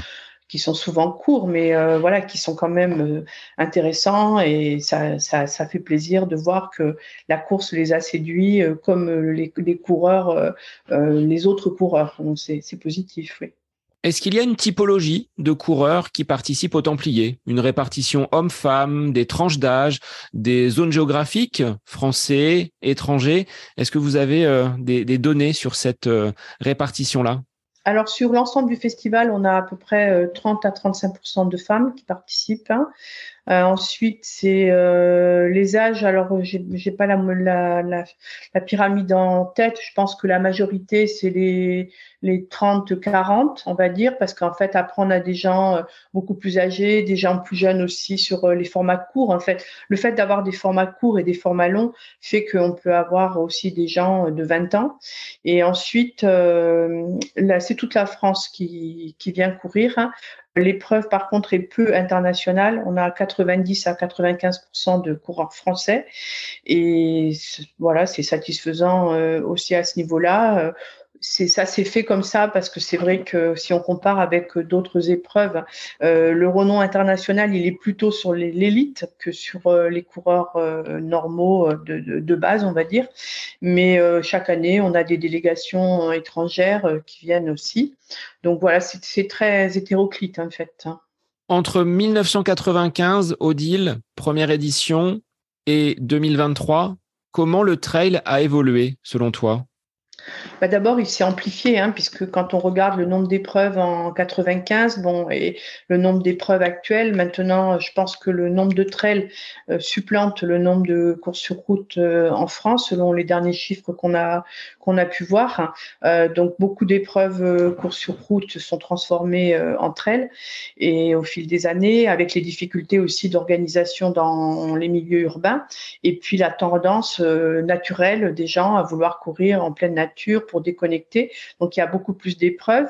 qui sont souvent courts, mais euh, voilà, qui sont quand même euh, intéressants et ça, ça, fait plaisir de voir que la course les a séduits euh, comme les, les, coureurs, les autres coureurs. Donc c'est positif, oui. Est-ce qu'il y a une typologie de coureurs qui participent aux Templiers Une répartition homme-femme, des tranches d'âge, des zones géographiques, français, étrangers? Est-ce que vous avez euh, des, données sur cette euh, répartition-là? Alors sur l'ensemble du festival, on a à peu près 30 à 35% de femmes qui participent. Euh, ensuite, c'est euh, les âges. Alors, j'ai pas la, la, la, la, pyramide en tête. Je pense que la majorité, c'est les, les 30-40, on va dire, parce qu'en fait, après, on a des gens euh, beaucoup plus âgés, des gens plus jeunes aussi sur les formats courts. En fait, le fait d'avoir des formats courts et des formats longs fait qu'on peut avoir aussi des gens de 20 ans. Et ensuite, là, c'est toute la France qui, qui vient courir. Hein. L'épreuve, par contre, est peu internationale. On a 90 à 95% de coureurs français. Et voilà, c'est satisfaisant euh, aussi à ce niveau-là. Euh, c'est ça s'est fait comme ça parce que c'est vrai que si on compare avec d'autres épreuves, euh, le renom international il est plutôt sur l'élite que sur euh, les coureurs euh, normaux de, de, de, base, on va dire. Mais chaque année, on a des délégations étrangères qui viennent aussi. Donc voilà, c'est très hétéroclite en fait. Entre 1995, Odile, première édition, et 2023, comment le trail a évolué selon toi? Bah D'abord, il s'est amplifié, hein, puisque quand on regarde le nombre d'épreuves en 95, bon, et le nombre d'épreuves actuelles, maintenant, je pense que le nombre de trails euh, supplante le nombre de courses sur route euh, en France, selon les derniers chiffres qu'on a qu'on a pu voir. Euh, donc, beaucoup d'épreuves courses sur route sont transformées en trails, et au fil des années, avec les difficultés aussi d'organisation dans les milieux urbains, et puis la tendance naturelle des gens à vouloir courir en pleine nature pour déconnecter. Donc il y a beaucoup plus d'épreuves,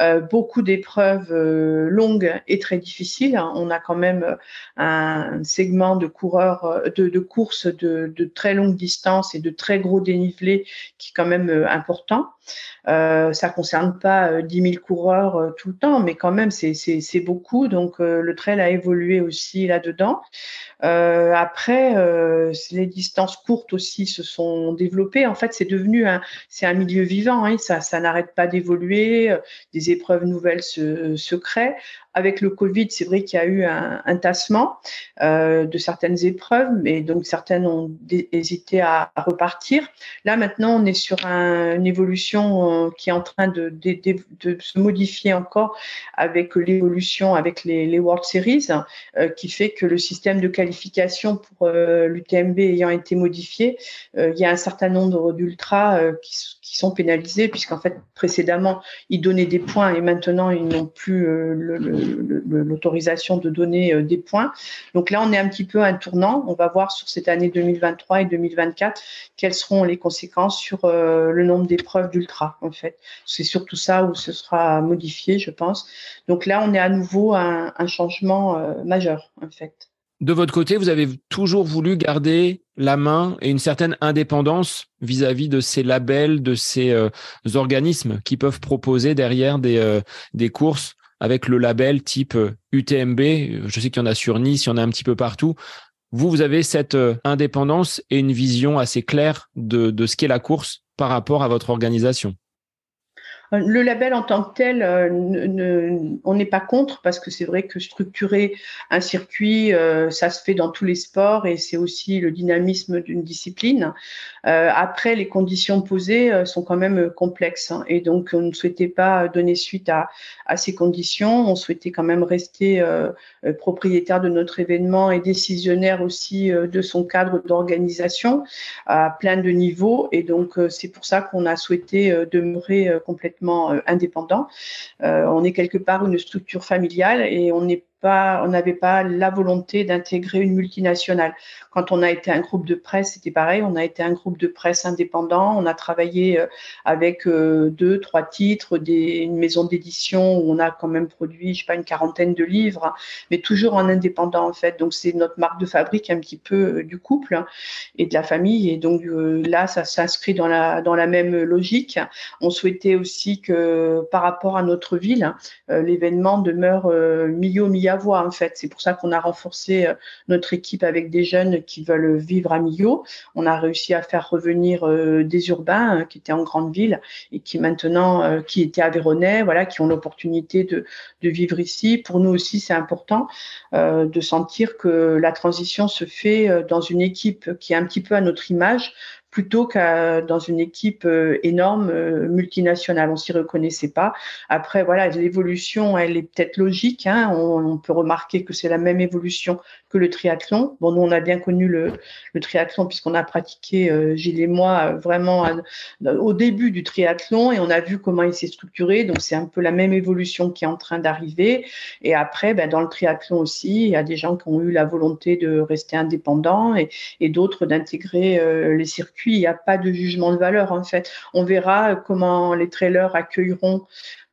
euh, beaucoup d'épreuves euh, longues et très difficiles. On a quand même euh, un segment de coureurs de, courses de, très longue distance et de très gros dénivelé qui est quand même important. Euh, ça concerne pas 10 000 coureurs tout le temps, mais quand même c'est beaucoup. Donc le trail a évolué aussi là-dedans. Après, les distances courtes aussi se sont développées. En fait, c'est devenu un, un milieu vivant. Hein, ça, n'arrête pas d'évoluer. Euh, des épreuves nouvelles se, créent avec le Covid, c'est vrai qu'il y a eu un, tassement euh, de certaines épreuves, mais donc certaines ont hésité à, repartir. Là, maintenant, on est sur un, une évolution euh, qui est en train de, se modifier encore avec l'évolution avec les, World Series, qui fait que le système de qualification pour l'UTMB ayant été modifié, il y a un certain nombre d'ultras qui, qui, sont pénalisés, puisqu'en fait, précédemment, ils donnaient des points et maintenant, ils n'ont plus le l'autorisation de donner euh, des points. Donc là, on est un petit peu à un tournant. On va voir sur cette année 2023 et 2024 quelles seront les conséquences sur euh, le nombre d'épreuves d'ultra, en fait. C'est surtout ça où ce sera modifié, je pense. Donc là, on est à nouveau à un, changement euh, majeur, en fait. De votre côté, vous avez toujours voulu garder la main et une certaine indépendance vis-à-vis de ces labels, de ces organismes qui peuvent proposer derrière des, des courses avec le label type UTMB. Euh, Je sais qu'il y en a sur Nice, il y en a un petit peu partout. Vous, vous avez cette euh, indépendance et une vision assez claire de, de ce qu'est la course par rapport à votre organisation. Le label en tant que tel, euh, on n'est pas contre parce que c'est vrai que structurer un circuit, euh, ça se fait dans tous les sports et c'est aussi le dynamisme d'une discipline. Euh, après, les conditions posées sont quand même complexes hein, et donc on ne souhaitait pas donner suite à, à ces conditions. On souhaitait quand même rester propriétaire de notre événement et décisionnaire aussi de son cadre d'organisation à plein de niveaux et donc c'est pour ça qu'on a souhaité demeurer complètement euh, indépendant. Euh, on est quelque part une structure familiale et on n'est on n'avait pas la volonté d'intégrer une multinationale. Quand on a été un groupe de presse, c'était pareil. On a été un groupe de presse indépendant. On a travaillé euh, avec euh, deux, trois titres, des, une maison d'édition où on a quand même produit, je sais pas, une quarantaine de livres, mais toujours en indépendant en fait. Donc c'est notre marque de fabrique un petit peu euh, du couple hein, et de la famille. Et donc là, ça s'inscrit dans la dans la même logique. On souhaitait aussi que par rapport à notre ville, l'événement demeure milieu milieu en fait. C'est pour ça qu'on a renforcé notre équipe avec des jeunes qui veulent vivre à Millau. On a réussi à faire revenir des urbains qui étaient en grande ville et qui maintenant, qui étaient à Véronais, voilà, qui ont l'opportunité de, de vivre ici. Pour nous aussi, c'est important de sentir que la transition se fait dans une équipe qui est un petit peu à notre image plutôt qu'à dans une équipe euh, énorme euh, multinationale. On s'y reconnaissait pas. Après, voilà, l'évolution, elle est peut-être logique. Hein. On, peut remarquer que c'est la même évolution que le triathlon. Bon, nous, on a bien connu le, le triathlon puisqu'on a pratiqué, euh, Gilles et moi, vraiment au début du triathlon et on a vu comment il s'est structuré. Donc, c'est un peu la même évolution qui est en train d'arriver. Et après, ben, dans le triathlon aussi, il y a des gens qui ont eu la volonté de rester indépendants et, et d'autres d'intégrer les circuits il n'y a pas de jugement de valeur en fait. On verra comment les trailers accueilleront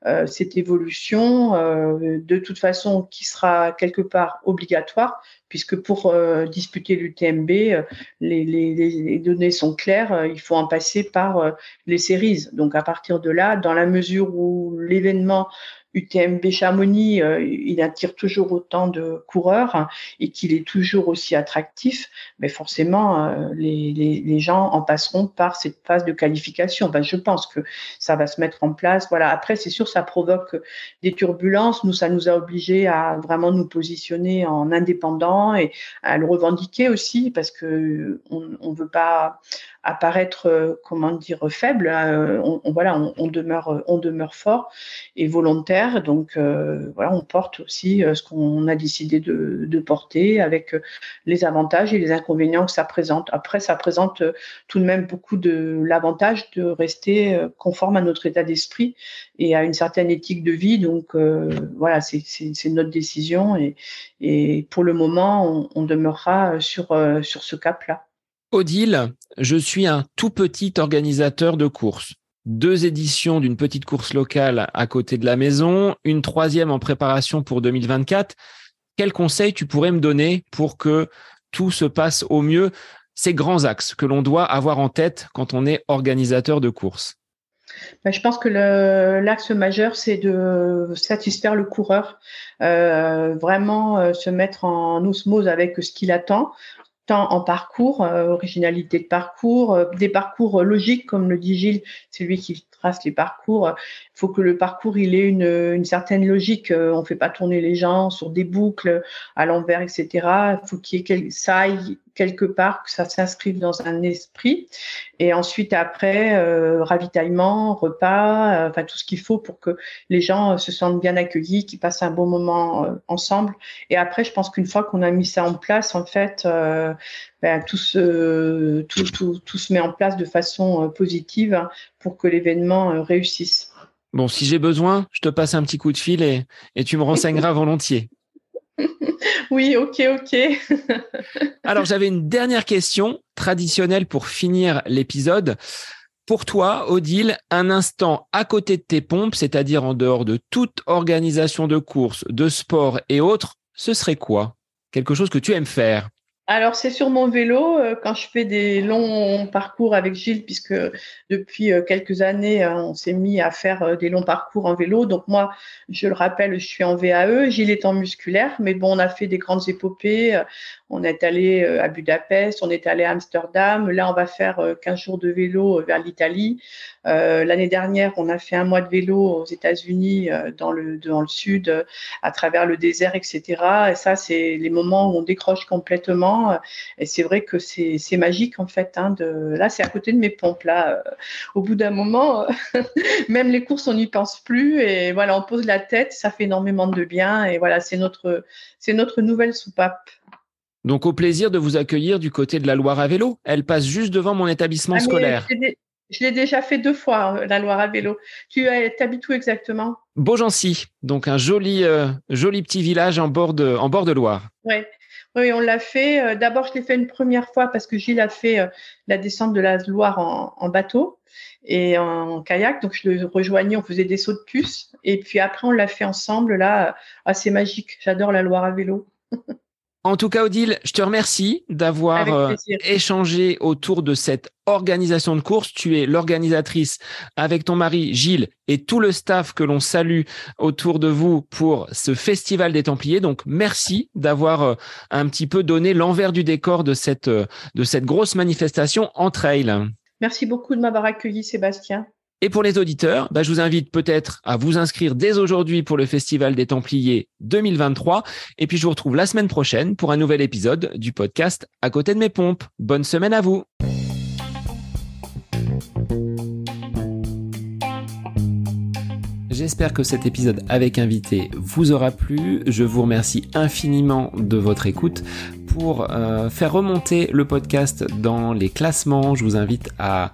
euh, cette évolution, euh, de toute façon, qui sera quelque part obligatoire, puisque pour euh, disputer l'UTMB, les, les, données sont claires, il faut en passer par les séries. Donc à partir de là, dans la mesure où l'événement UTMB Chamonix, euh, il attire toujours autant de coureurs et qu'il est toujours aussi attractif, mais forcément, euh, les, les, les, gens en passeront par cette phase de qualification. Ben, je pense que ça va se mettre en place. Voilà. Après, c'est sûr, ça provoque des turbulences. Nous, ça nous a obligés à vraiment nous positionner en indépendant et à le revendiquer aussi parce que on, ne veut pas apparaître, euh, comment dire, faible. Hein. On, voilà, on, on, demeure, on demeure fort et volontaire donc euh, voilà, on porte aussi euh, ce qu'on a décidé de, porter avec euh, les avantages et les inconvénients que ça présente. Après, ça présente tout de même beaucoup de l'avantage de rester conforme à notre état d'esprit et à une certaine éthique de vie. Donc voilà, c'est notre décision et, pour le moment, on, demeurera sur, sur ce cap-là. Odile, je suis un tout petit organisateur de courses deux éditions d'une petite course locale à côté de la maison, une troisième en préparation pour 2024. Quels conseils tu pourrais me donner pour que tout se passe au mieux? Ces grands axes que l'on doit avoir en tête quand on est organisateur de course. Ben, je pense que l'axe majeur, c'est de satisfaire le coureur, euh, vraiment euh, se mettre en osmose avec ce qu'il attend, tant en parcours, euh, originalité de parcours, euh, des parcours logiques, comme le dit Gilles, c'est lui qui trace les parcours. Il faut que le parcours il ait une, certaine logique. Euh, on fait pas tourner les gens sur des boucles à l'envers, etc. Il faut qu'il y ait ça aille quelque part, que ça s'inscrive dans un esprit. Et ensuite, après, euh, ravitaillement, repas, euh, enfin tout ce qu'il faut pour que les gens se sentent bien accueillis, qu'ils passent un bon moment ensemble. Et après, je pense qu'une fois qu'on a mis ça en place, en fait, ben, tout, se, tout, tout, tout, se met en place de façon positive pour que l'événement réussisse. Bon, si j'ai besoin, je te passe un petit coup de fil et, et tu me renseigneras volontiers. Oui, ok, ok. Alors, j'avais une dernière question traditionnelle pour finir l'épisode. Pour toi, Odile, un instant à côté de tes pompes, c'est-à-dire en dehors de toute organisation de course, de sport et autres, ce serait quoi? Quelque chose que tu aimes faire? Alors, c'est sur mon vélo, euh, quand je fais des longs parcours avec Gilles, puisque depuis euh, quelques années, euh, on s'est mis à faire des longs parcours en vélo. Donc, moi, je le rappelle, je suis en VAE, Gilles est en musculaire, mais bon, on a fait des grandes épopées. On est allé à Budapest, on est allé à Amsterdam. Là, on va faire 15 jours de vélo vers l'Italie. L'année dernière, on a fait un mois de vélo aux États-Unis, dans, le, dans le sud, à travers le désert, etc. Et ça, c'est les moments où on décroche complètement euh, et c'est vrai que c'est magique en fait. Hein, de... Là, c'est à côté de mes pompes. Là, euh, au bout d'un moment, euh, même les courses, on n'y pense plus. Et voilà, on pose la tête, ça fait énormément de bien. Et voilà, c'est notre, c'est notre nouvelle soupape. Donc, au plaisir de vous accueillir du côté de la Loire à vélo. Elle passe juste devant mon établissement ah, scolaire. Je l'ai déjà fait deux fois, la Loire à vélo. Tu habites où exactement? Beaugency, donc un joli, joli petit village en bord de, en bord de Loire. Ouais. Oui, on l'a fait. Euh, d'abord, je l'ai fait une première fois parce que Gilles a fait euh, la descente de la Loire en, bateau et en kayak. Donc, je le rejoignais, on faisait des sauts de puce. Et puis après, on l'a fait ensemble. Là, assez ah, magique. J'adore la Loire à vélo. En tout cas, Odile, je te remercie d'avoir euh, échangé autour de cette organisation de course. Tu es l'organisatrice avec ton mari Gilles et tout le staff que l'on salue autour de vous pour ce festival des Templiers. Donc, merci d'avoir euh, un petit peu donné l'envers du décor de cette, euh, de cette grosse manifestation en trail. Merci beaucoup de m'avoir accueilli, Sébastien. Et pour les auditeurs, bah, je vous invite peut-être à vous inscrire dès aujourd'hui pour le Festival des Templiers 2023. Et puis je vous retrouve la semaine prochaine pour un nouvel épisode du podcast À côté de mes pompes. Bonne semaine à vous. J'espère que cet épisode avec invité vous aura plu. Je vous remercie infiniment de votre écoute. Pour euh, faire remonter le podcast dans les classements, je vous invite à